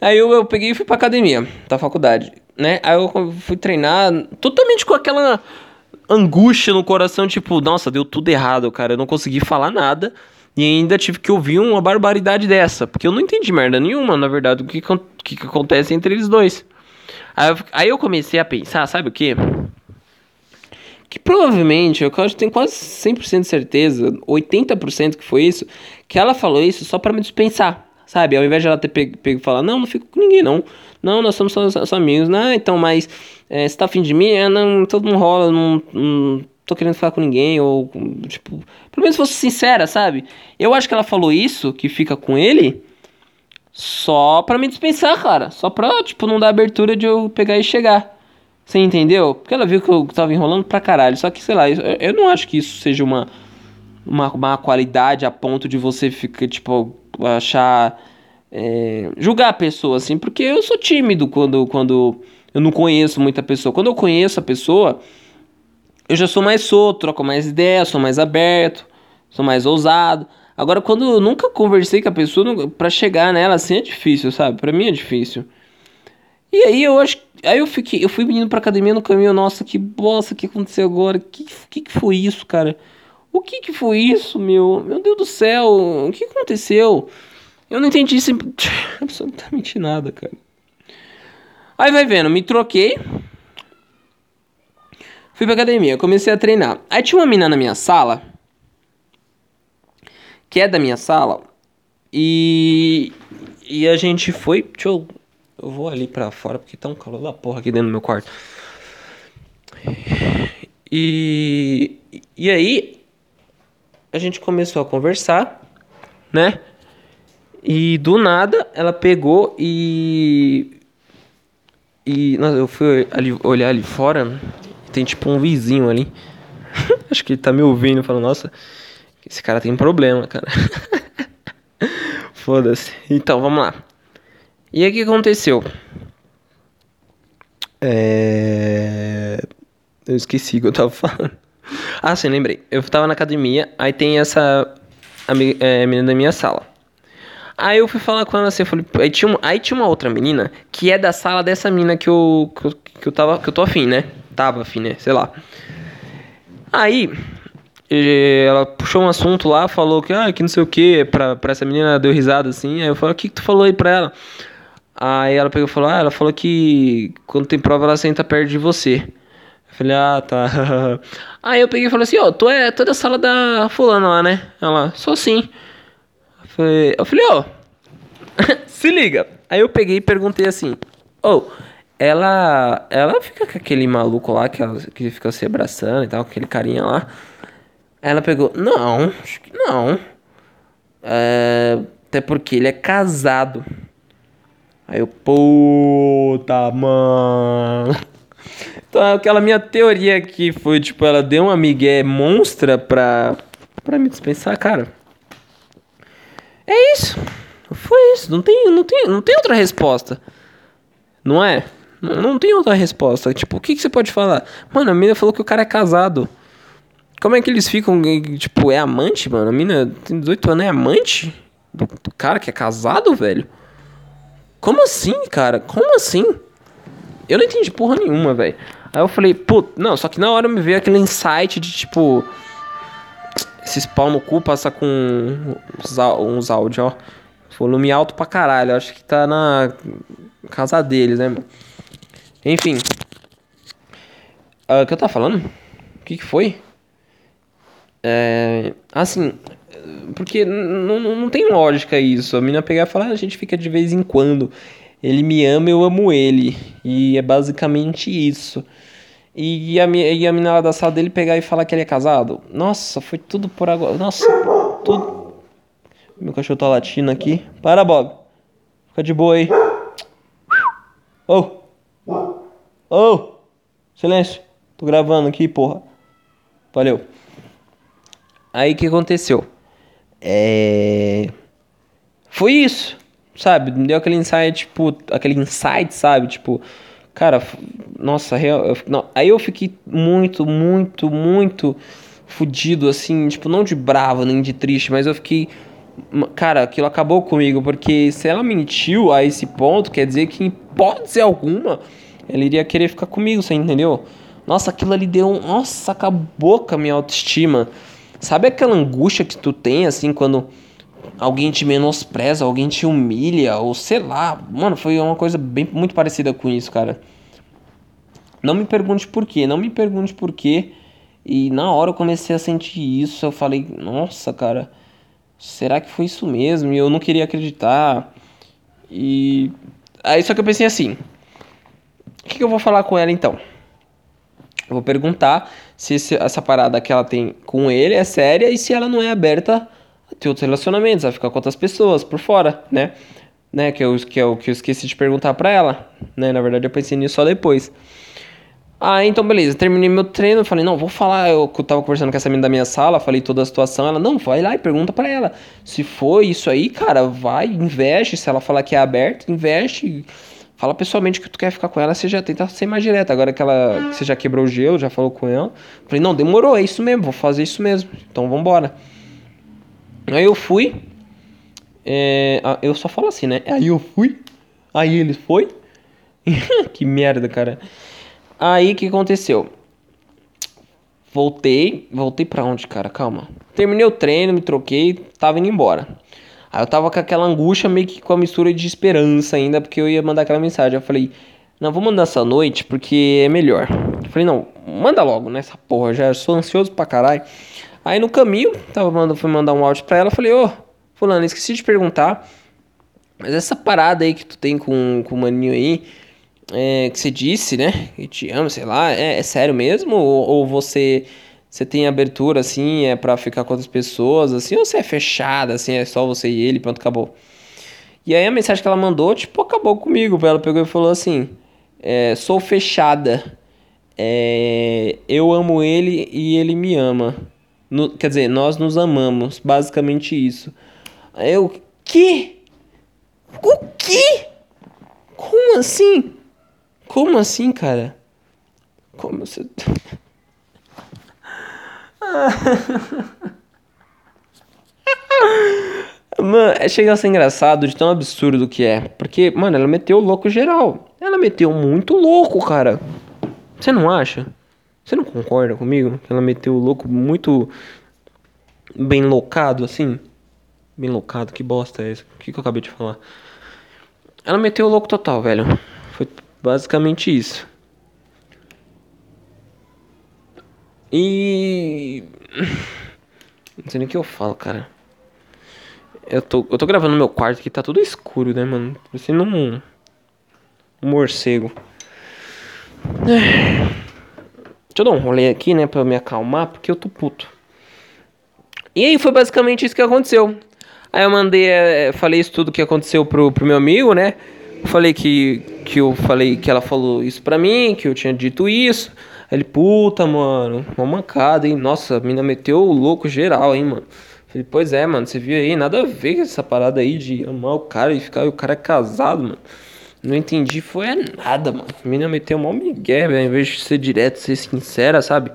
Aí eu, eu peguei e fui pra academia da faculdade né? Aí eu fui treinar totalmente com aquela angústia no coração, tipo, nossa, deu tudo errado, cara. Eu não consegui falar nada. E ainda tive que ouvir uma barbaridade dessa. Porque eu não entendi merda nenhuma, na verdade, o que, que, que acontece entre eles dois. Aí eu, aí eu comecei a pensar, sabe o que? Que provavelmente, eu tenho quase 100% de certeza, 80% que foi isso, que ela falou isso só para me dispensar. Sabe? Ao invés de ela ter pego, pego falar, não, não fico com ninguém, não. Não, nós somos só, só amigos. Não, então, mas é, você tá afim de mim? É, não, todo mundo rola, não, não tô querendo falar com ninguém. Ou, tipo, pelo menos fosse sincera, sabe? Eu acho que ela falou isso, que fica com ele, só pra me dispensar, cara. Só pra, tipo, não dar abertura de eu pegar e chegar. Você entendeu? Porque ela viu que eu tava enrolando pra caralho. Só que, sei lá, eu, eu não acho que isso seja uma, uma, uma qualidade a ponto de você ficar, tipo, achar. É, julgar a pessoa, assim, porque eu sou tímido quando, quando eu não conheço muita pessoa. Quando eu conheço a pessoa, eu já sou mais solto, troco mais ideia, sou mais aberto, sou mais ousado. Agora, quando eu nunca conversei com a pessoa, para chegar nela assim é difícil, sabe? Para mim é difícil. E aí eu acho. Aí eu fiquei. Eu fui indo pra academia no caminho, nossa, que bosta que aconteceu agora? Que, que que foi isso, cara? O que que foi isso, meu? Meu Deus do céu, o que aconteceu? Eu não entendi absolutamente nada, cara. Aí vai vendo, me troquei. Fui pra academia, comecei a treinar. Aí tinha uma menina na minha sala, que é da minha sala, e e a gente foi, deixa eu eu vou ali pra fora porque tá um calor da porra aqui dentro do meu quarto. E e aí a gente começou a conversar, né? E do nada ela pegou e. E. Eu fui ali, olhar ali fora. Né? Tem tipo um vizinho ali. Acho que ele tá me ouvindo falando, nossa, esse cara tem problema, cara. Foda-se. Então, vamos lá. E aí o que aconteceu? É. Eu esqueci o que eu tava falando. Ah, sim, lembrei. Eu tava na academia, aí tem essa amiga, é, menina da minha sala. Aí eu fui falar com ela assim, eu falei, aí tinha, uma, aí tinha uma outra menina que é da sala dessa menina que eu, que eu, que eu tava, que eu tô afim, né? Tava afim, né? Sei lá. Aí, ela puxou um assunto lá, falou que, ah, que não sei o que, pra, pra essa menina deu risada assim. Aí eu falei, o que, que tu falou aí pra ela? Aí ela pegou e falou: Ah, ela falou que quando tem prova ela senta perto de você. Eu falei, ah, tá. Aí eu peguei e falei assim, ó, oh, tu é toda a sala da fulana lá, né? Ela, sou sim. Eu falei, eu falei, ó, oh, se liga. Aí eu peguei e perguntei assim, ô, oh, ela, ela fica com aquele maluco lá que, ela, que fica se abraçando e tal, aquele carinha lá. Aí ela pegou, não, acho que não. É, até porque ele é casado. Aí eu, puta, mano. Então aquela minha teoria aqui foi, tipo, ela deu uma migué monstra pra, pra me dispensar, cara. É isso. Foi isso. Não tem, não tem, não tem outra resposta. Não é? Não, não tem outra resposta. Tipo, o que, que você pode falar? Mano, a mina falou que o cara é casado. Como é que eles ficam, tipo, é amante, mano? A mina tem 18 anos, é amante? Do cara que é casado, velho? Como assim, cara? Como assim? Eu não entendi porra nenhuma, velho. Aí eu falei, pô, não, só que na hora me veio aquele insight de tipo. Esses pau no cu passa com uns, uns áudios, ó. Volume alto pra caralho. Acho que tá na casa deles, né, mano? Enfim. Ah, o uh, que eu tava falando? O que, que foi? É. Assim. Porque não tem lógica isso. A menina pegar e falar, ah, a gente fica de vez em quando. Ele me ama, eu amo ele. E é basicamente isso. E a, e a menina da sala dele pegar e falar que ele é casado. Nossa, foi tudo por agora. Nossa, tudo. Meu cachorro tá latindo aqui. Para, Bob. Fica de boa aí. Oh! Oh! Silêncio. Tô gravando aqui, porra. Valeu. Aí o que aconteceu? É. Foi isso sabe? Me deu aquele insight, tipo, aquele insight, sabe? Tipo, cara, nossa, real, eu, não, aí eu fiquei muito, muito, muito fudido, assim, tipo, não de bravo nem de triste, mas eu fiquei. Cara, aquilo acabou comigo, porque se ela mentiu a esse ponto, quer dizer que em hipótese alguma ela iria querer ficar comigo, você entendeu? Nossa, aquilo ali deu. Nossa, acabou com a minha autoestima. Sabe aquela angústia que tu tem, assim, quando alguém te menospreza, alguém te humilha, ou sei lá. Mano, foi uma coisa bem muito parecida com isso, cara. Não me pergunte por quê, não me pergunte por quê. E na hora eu comecei a sentir isso, eu falei, nossa, cara, será que foi isso mesmo? E eu não queria acreditar. E aí só que eu pensei assim, o que, que eu vou falar com ela então? Eu vou perguntar se esse, essa parada que ela tem com ele é séria e se ela não é aberta ter outros relacionamentos, vai ficar com outras pessoas por fora, né? Né, que, eu, que o que eu esqueci de perguntar pra ela, né? Na verdade eu pensei nisso só depois. Ah, então beleza, terminei meu treino, falei, não, vou falar, eu tava conversando com essa menina da minha sala, falei toda a situação, ela, não, vai lá e pergunta pra ela. Se foi isso aí, cara, vai, investe, se ela falar que é aberto, investe, fala pessoalmente que tu quer ficar com ela, você já tenta ser mais direto. Agora que ela, que você já quebrou o gelo, já falou com ela, falei, não, demorou, é isso mesmo, vou fazer isso mesmo, então vambora. Aí eu fui. É, eu só falo assim, né? Aí eu fui. Aí ele foi. que merda, cara. Aí o que aconteceu? Voltei. Voltei pra onde, cara? Calma. Terminei o treino, me troquei, tava indo embora. Aí eu tava com aquela angústia, meio que com a mistura de esperança ainda, porque eu ia mandar aquela mensagem. Eu falei, não, vou mandar essa noite porque é melhor. Eu falei, não, manda logo nessa né, porra, já sou ansioso pra caralho. Aí no caminho, tava mandando, fui mandar um áudio pra ela, falei, ô, oh, fulano, esqueci de perguntar, mas essa parada aí que tu tem com, com o maninho aí, é, que você disse, né, que te ama, sei lá, é, é sério mesmo? Ou, ou, você, você tem abertura, assim, é pra ficar com outras pessoas, assim, ou você é fechada, assim, é só você e ele, pronto, acabou. E aí a mensagem que ela mandou, tipo, acabou comigo, ela pegou e falou assim, é, sou fechada, é, eu amo ele e ele me ama. No, quer dizer, nós nos amamos. Basicamente isso. Eu. Que? O que? Como assim? Como assim, cara? Como você. Mano, é chega a ser engraçado de tão absurdo que é. Porque, mano, ela meteu louco geral. Ela meteu muito louco, cara. Você não acha? Você não concorda comigo? Que ela meteu o louco muito bem locado, assim? Bem locado, que bosta é essa? O que, que eu acabei de falar? Ela meteu o louco total, velho. Foi basicamente isso. E. Não sei nem o que eu falo, cara. Eu tô, eu tô gravando no meu quarto aqui, tá tudo escuro, né, mano? Parecendo um. Um morcego. Deixa eu dar um rolê aqui, né, pra me acalmar, porque eu tô puto. E aí foi basicamente isso que aconteceu. Aí eu mandei, é, falei isso tudo que aconteceu pro, pro meu amigo, né? Falei que, que eu falei que ela falou isso pra mim, que eu tinha dito isso. Ele, puta, mano, uma mancada, hein? Nossa, a mina meteu o louco geral, hein, mano. Falei, pois é, mano, você viu aí, nada a ver com essa parada aí de amar o cara e ficar, o cara é casado, mano. Não entendi, foi nada, mano. A mina meteu mó migué, velho, ao invés de ser direto, ser sincera, sabe?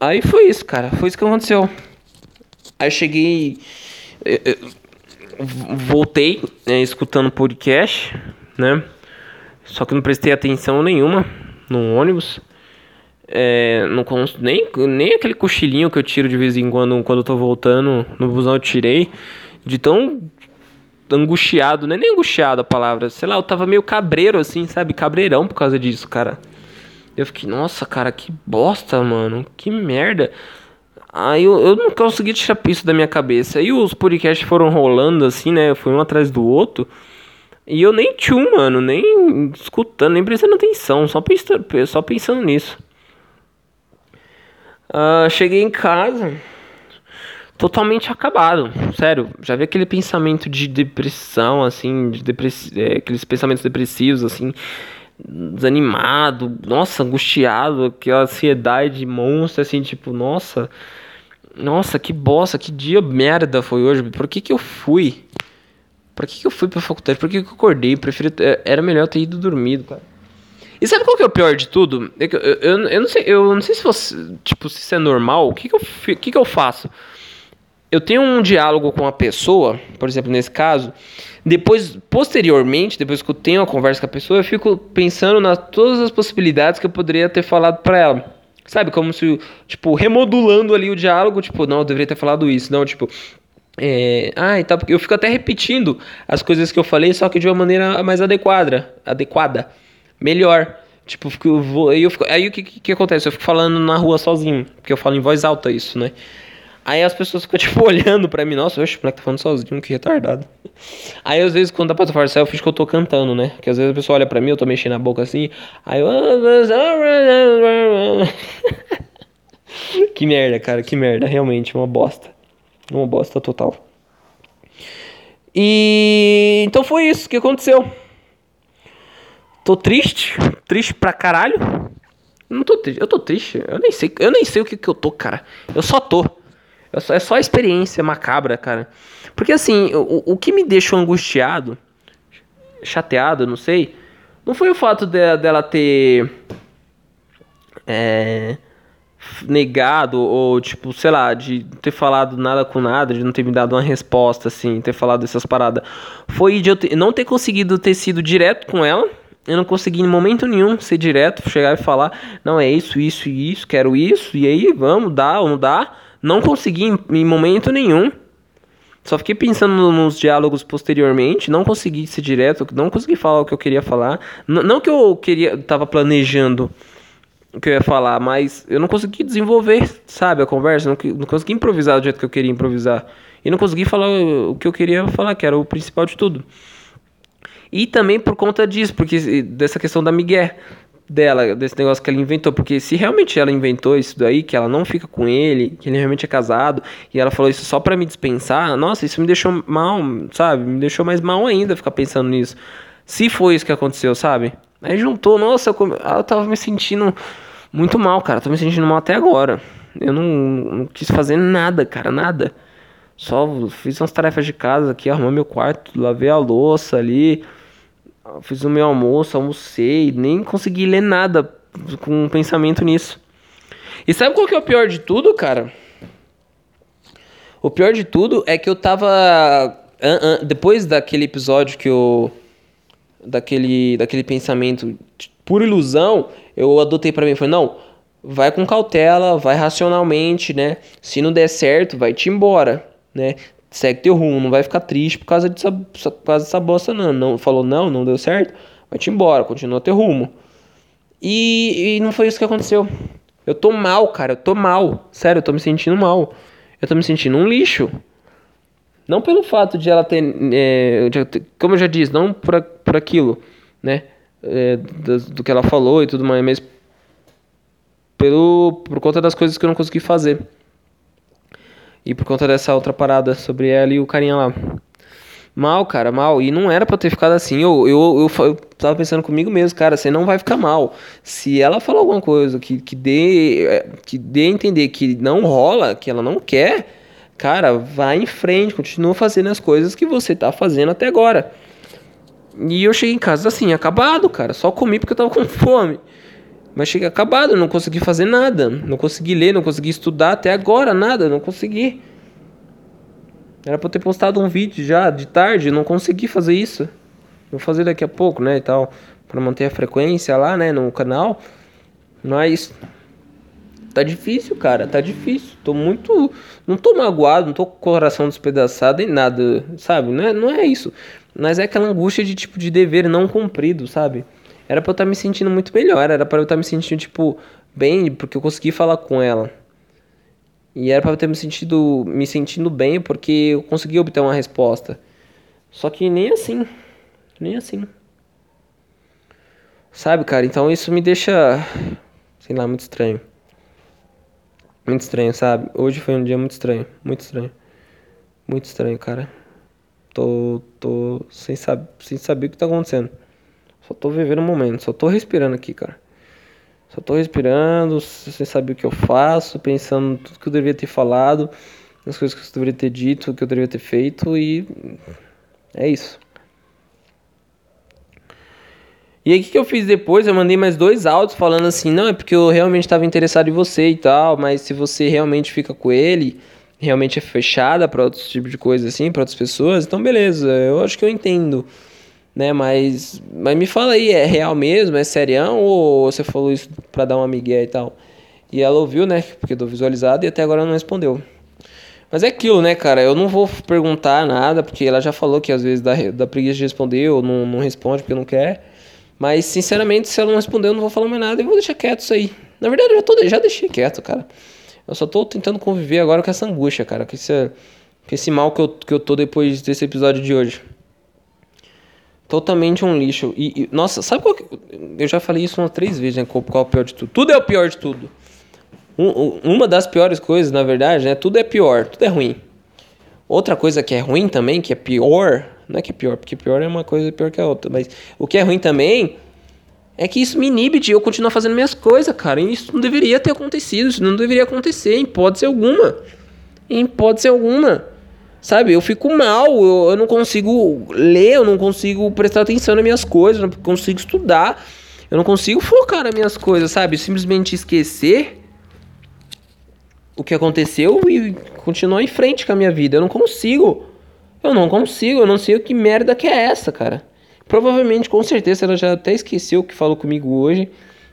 Aí foi isso, cara, foi isso que aconteceu. Aí cheguei. Eu, eu, voltei né, escutando podcast, né? Só que não prestei atenção nenhuma no ônibus. É, não nem, nem aquele cochilinho que eu tiro de vez em quando quando eu tô voltando no busão eu tirei. De tão angustiado, não é nem angustiado a palavra, sei lá, eu tava meio cabreiro assim, sabe? Cabreirão por causa disso, cara. Eu fiquei, nossa, cara, que bosta, mano, que merda. Aí eu, eu não consegui tirar isso da minha cabeça. Aí os podcasts foram rolando assim, né? Foi um atrás do outro. E eu nem tchum, mano, nem escutando, nem prestando atenção, só pensando, só pensando nisso. Uh, cheguei em casa totalmente acabado, sério. Já vi aquele pensamento de depressão, assim, de depress... É, aqueles pensamentos depressivos, assim, desanimado, nossa, angustiado, aquela ansiedade monstra, assim, tipo, nossa, nossa, que bosta, que dia merda foi hoje. Por que que eu fui? Por que que eu fui pra faculdade? Por que que eu acordei? Prefiro... Era melhor ter ido dormido, cara. E sabe qual que é o pior de tudo? É eu, eu, eu, não sei, eu não sei se tipo, se isso é normal. O que que eu, que que eu faço? Eu tenho um diálogo com a pessoa, por exemplo, nesse caso, depois, posteriormente, depois que eu tenho a conversa com a pessoa, eu fico pensando nas todas as possibilidades que eu poderia ter falado para ela. Sabe, como se, tipo, remodulando ali o diálogo, tipo, não, eu deveria ter falado isso, não, tipo, é, ah, então eu fico até repetindo as coisas que eu falei, só que de uma maneira mais adequada, adequada melhor. Tipo, eu vou, aí, eu fico, aí o que, que, que, acontece? Eu fico falando na rua sozinho, porque eu falo em voz alta isso, né? Aí as pessoas ficam, tipo, olhando pra mim, nossa, oxe, o moleque tá falando sozinho, que retardado. Aí às vezes, quando dá pra fazer eu fico que eu tô cantando, né? Porque às vezes a pessoa olha pra mim, eu tô mexendo a boca assim, aí eu. que merda, cara, que merda, realmente, uma bosta. Uma bosta total. E então foi isso que aconteceu. Tô triste, triste pra caralho. Não tô triste, eu tô triste. Eu nem sei, eu nem sei o que que eu tô, cara. Eu só tô. Eu só, é só a experiência macabra, cara. Porque assim, o, o que me deixou angustiado, chateado, não sei, não foi o fato de, dela ter é, negado ou tipo, sei lá, de ter falado nada com nada, de não ter me dado uma resposta assim, ter falado essas paradas. Foi de eu ter, não ter conseguido ter sido direto com ela eu não consegui em momento nenhum ser direto, chegar e falar, não, é isso, isso e isso, quero isso, e aí vamos, dá ou não dá. Não consegui em, em momento nenhum. Só fiquei pensando nos diálogos posteriormente, não consegui ser direto, não consegui falar o que eu queria falar. N não que eu queria, tava planejando o que eu ia falar, mas eu não consegui desenvolver, sabe, a conversa, não, não consegui improvisar do jeito que eu queria improvisar. E não consegui falar o que eu queria falar, que era o principal de tudo. E também por conta disso, porque dessa questão da Miguel dela, desse negócio que ela inventou, porque se realmente ela inventou isso daí, que ela não fica com ele, que ele realmente é casado, e ela falou isso só para me dispensar, nossa, isso me deixou mal, sabe? Me deixou mais mal ainda ficar pensando nisso. Se foi isso que aconteceu, sabe? Aí juntou, nossa, eu, eu tava me sentindo muito mal, cara, tô me sentindo mal até agora. Eu não, não quis fazer nada, cara, nada. Só fiz umas tarefas de casa aqui, arrumei meu quarto, lavei a louça ali, fiz o meu almoço, almocei, nem consegui ler nada com um pensamento nisso. E sabe qual que é o pior de tudo, cara? O pior de tudo é que eu tava. Depois daquele episódio que eu. Daquele, daquele pensamento por ilusão, eu adotei para mim. Falei, não, vai com cautela, vai racionalmente, né? Se não der certo, vai te embora, né? segue teu rumo, não vai ficar triste por causa dessa, por causa dessa bosta, não. não. Falou, não, não deu certo, vai-te embora, continua teu rumo. E, e não foi isso que aconteceu. Eu tô mal, cara, eu tô mal. Sério, eu tô me sentindo mal. Eu tô me sentindo um lixo. Não pelo fato de ela ter. É, como eu já disse, não por, por aquilo, né? É, do, do, que ela falou e tudo mais, mas pelo, por conta das coisas que eu não consegui fazer. E por conta dessa outra parada sobre ela e o carinha lá. Mal, cara, mal. E não era pra ter ficado assim. Eu, eu, eu, eu tava pensando comigo mesmo, cara, você não vai ficar mal. Se ela falar alguma coisa que, que, dê, é, que dê a entender que não rola, que ela não quer, cara, vai em frente, continua fazendo as coisas que você tá fazendo até agora. E eu cheguei em casa assim, acabado, cara. Só comi porque eu tava com fome. Mas cheguei acabado, não consegui fazer nada. Não consegui ler, não consegui estudar até agora, nada, não consegui. Era pra eu ter postado um vídeo já de tarde, não consegui fazer isso. Vou fazer daqui a pouco, né, e tal, para manter a frequência lá, né, no canal. Mas tá difícil, cara, tá difícil. Tô muito, não tô magoado, não tô com o coração despedaçado nem nada, sabe? Não é, não é isso. Mas é aquela angústia de tipo de dever não cumprido, sabe? Era pra eu estar tá me sentindo muito melhor, era para eu estar tá me sentindo tipo bem, porque eu consegui falar com ela. E era para eu ter me sentido me sentindo bem porque eu consegui obter uma resposta. Só que nem assim, nem assim. Sabe, cara? Então isso me deixa, sei lá, muito estranho. Muito estranho, sabe? Hoje foi um dia muito estranho, muito estranho. Muito estranho, cara. Tô tô sem saber, sem saber o que tá acontecendo. Só tô vivendo o momento, só tô respirando aqui, cara. Só tô respirando, sem saber o que eu faço, pensando tudo que eu deveria ter falado, nas coisas que eu deveria ter dito, que eu deveria ter feito e é isso. E aí o que, eu fiz depois? Eu mandei mais dois áudios falando assim, não, é porque eu realmente estava interessado em você e tal, mas se você realmente fica com ele, realmente é fechada para outros tipos de coisa assim, para outras pessoas, então beleza, eu acho que eu entendo né? Mas, mas me fala aí, é real mesmo? É serião ou você falou isso pra dar uma migué e tal? E ela ouviu, né? Porque do visualizado e até agora não respondeu. Mas é aquilo, né, cara? Eu não vou perguntar nada, porque ela já falou que às vezes dá, dá preguiça de responder ou não, não responde porque não quer. Mas, sinceramente, se ela não responder, eu não vou falar mais nada e vou deixar quieto isso aí. Na verdade, eu já, tô, já deixei quieto, cara. Eu só tô tentando conviver agora com essa angústia, cara. Com esse, com esse mal que eu, que eu tô depois desse episódio de hoje. Totalmente um lixo. E, e nossa, sabe qual que, Eu já falei isso umas três vezes, né? Qual, qual é o pior de tudo? Tudo é o pior de tudo. Um, uma das piores coisas, na verdade, né? Tudo é pior, tudo é ruim. Outra coisa que é ruim também, que é pior, não é que é pior, porque pior é uma coisa pior que a outra, mas o que é ruim também é que isso me inibe de eu continuar fazendo minhas coisas, cara. E isso não deveria ter acontecido, isso não deveria acontecer, em hipótese alguma. Em hipótese alguma. Sabe, eu fico mal, eu, eu não consigo ler, eu não consigo prestar atenção nas minhas coisas, eu não consigo estudar, eu não consigo focar nas minhas coisas, sabe? Simplesmente esquecer o que aconteceu e continuar em frente com a minha vida. Eu não consigo. Eu não consigo, eu não sei o que merda que é essa, cara. Provavelmente, com certeza, ela já até esqueceu o que falou comigo hoje.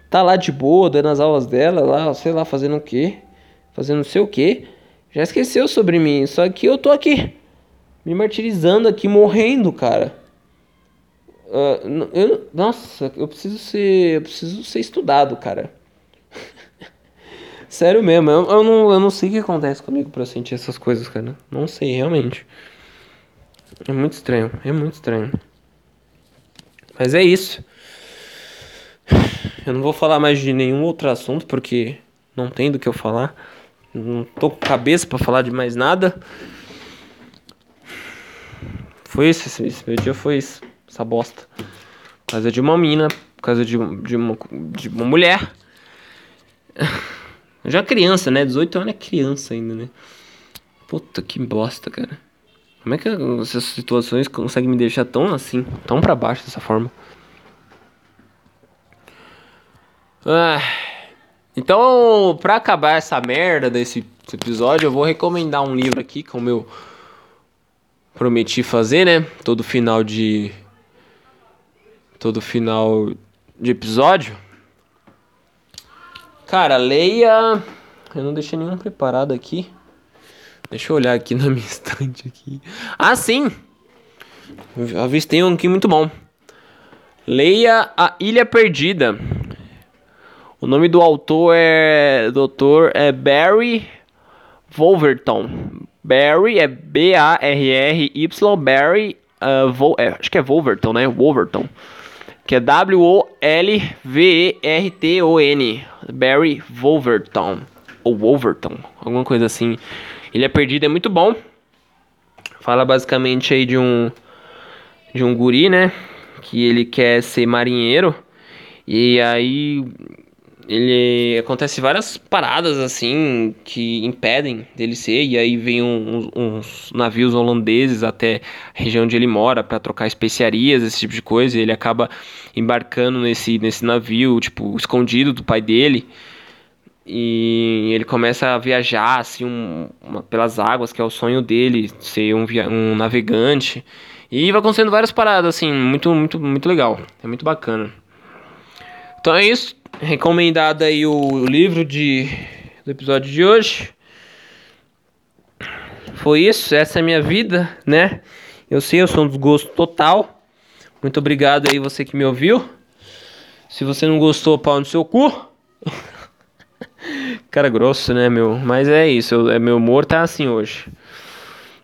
Tá lá de boa, dando as aulas dela, lá, sei lá, fazendo o quê? Fazendo não sei o quê já esqueceu sobre mim. Só que eu tô aqui, me martirizando aqui, morrendo, cara. Uh, eu, nossa, eu preciso ser. Eu preciso ser estudado, cara. Sério mesmo, eu, eu, não, eu não sei o que acontece comigo pra sentir essas coisas, cara. Não sei, realmente. É muito estranho, é muito estranho. Mas é isso. Eu não vou falar mais de nenhum outro assunto porque não tem do que eu falar. Não tô com cabeça para falar de mais nada. Foi isso, esse, esse meu dia foi isso. Essa bosta. Por causa de uma mina, por causa de, de, uma, de uma mulher. Já criança, né? 18 anos é criança ainda, né? Puta que bosta, cara. Como é que essas situações conseguem me deixar tão assim, tão para baixo dessa forma? Ah. Então, pra acabar essa merda desse episódio, eu vou recomendar um livro aqui, como eu prometi fazer, né? Todo final de. Todo final de episódio. Cara, leia. Eu não deixei nenhum preparado aqui. Deixa eu olhar aqui na minha estante aqui. Ah, sim! Avistei um aqui muito bom. Leia A Ilha Perdida. O nome do autor é. Doutor é Barry Wolverton. Barry é B-A-R-R-Y. Barry. Uh, Vol, é, acho que é Wolverton, né? Wolverton. Que é W-O-L-V-E-R-T-O-N. Barry Wolverton. Ou Wolverton. Alguma coisa assim. Ilha Perdida é muito bom. Fala basicamente aí de um. De um guri, né? Que ele quer ser marinheiro. E aí ele acontece várias paradas assim que impedem dele ser e aí vem uns, uns navios holandeses até a região onde ele mora para trocar especiarias esse tipo de coisa e ele acaba embarcando nesse nesse navio tipo escondido do pai dele e ele começa a viajar assim um, uma, pelas águas que é o sonho dele ser um, um navegante e vai acontecendo várias paradas assim muito muito muito legal é muito bacana então é isso recomendado aí o livro de, do episódio de hoje. Foi isso, essa é a minha vida, né? Eu sei, eu sou um desgosto total. Muito obrigado aí você que me ouviu. Se você não gostou, pau no seu cu. Cara grosso, né, meu? Mas é isso, eu, é, meu humor tá assim hoje.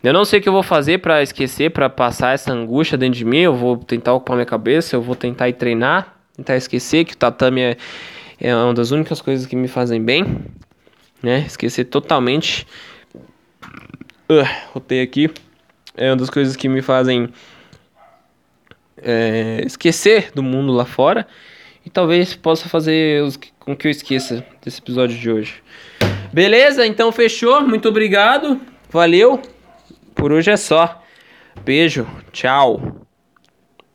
Eu não sei o que eu vou fazer para esquecer, para passar essa angústia dentro de mim. Eu vou tentar ocupar minha cabeça, eu vou tentar ir treinar tentar esquecer que o tatame é, é uma das únicas coisas que me fazem bem, né? Esquecer totalmente. Uh, rotei aqui. É uma das coisas que me fazem é, esquecer do mundo lá fora. E talvez possa fazer os, com que eu esqueça desse episódio de hoje. Beleza? Então fechou. Muito obrigado. Valeu. Por hoje é só. Beijo. Tchau.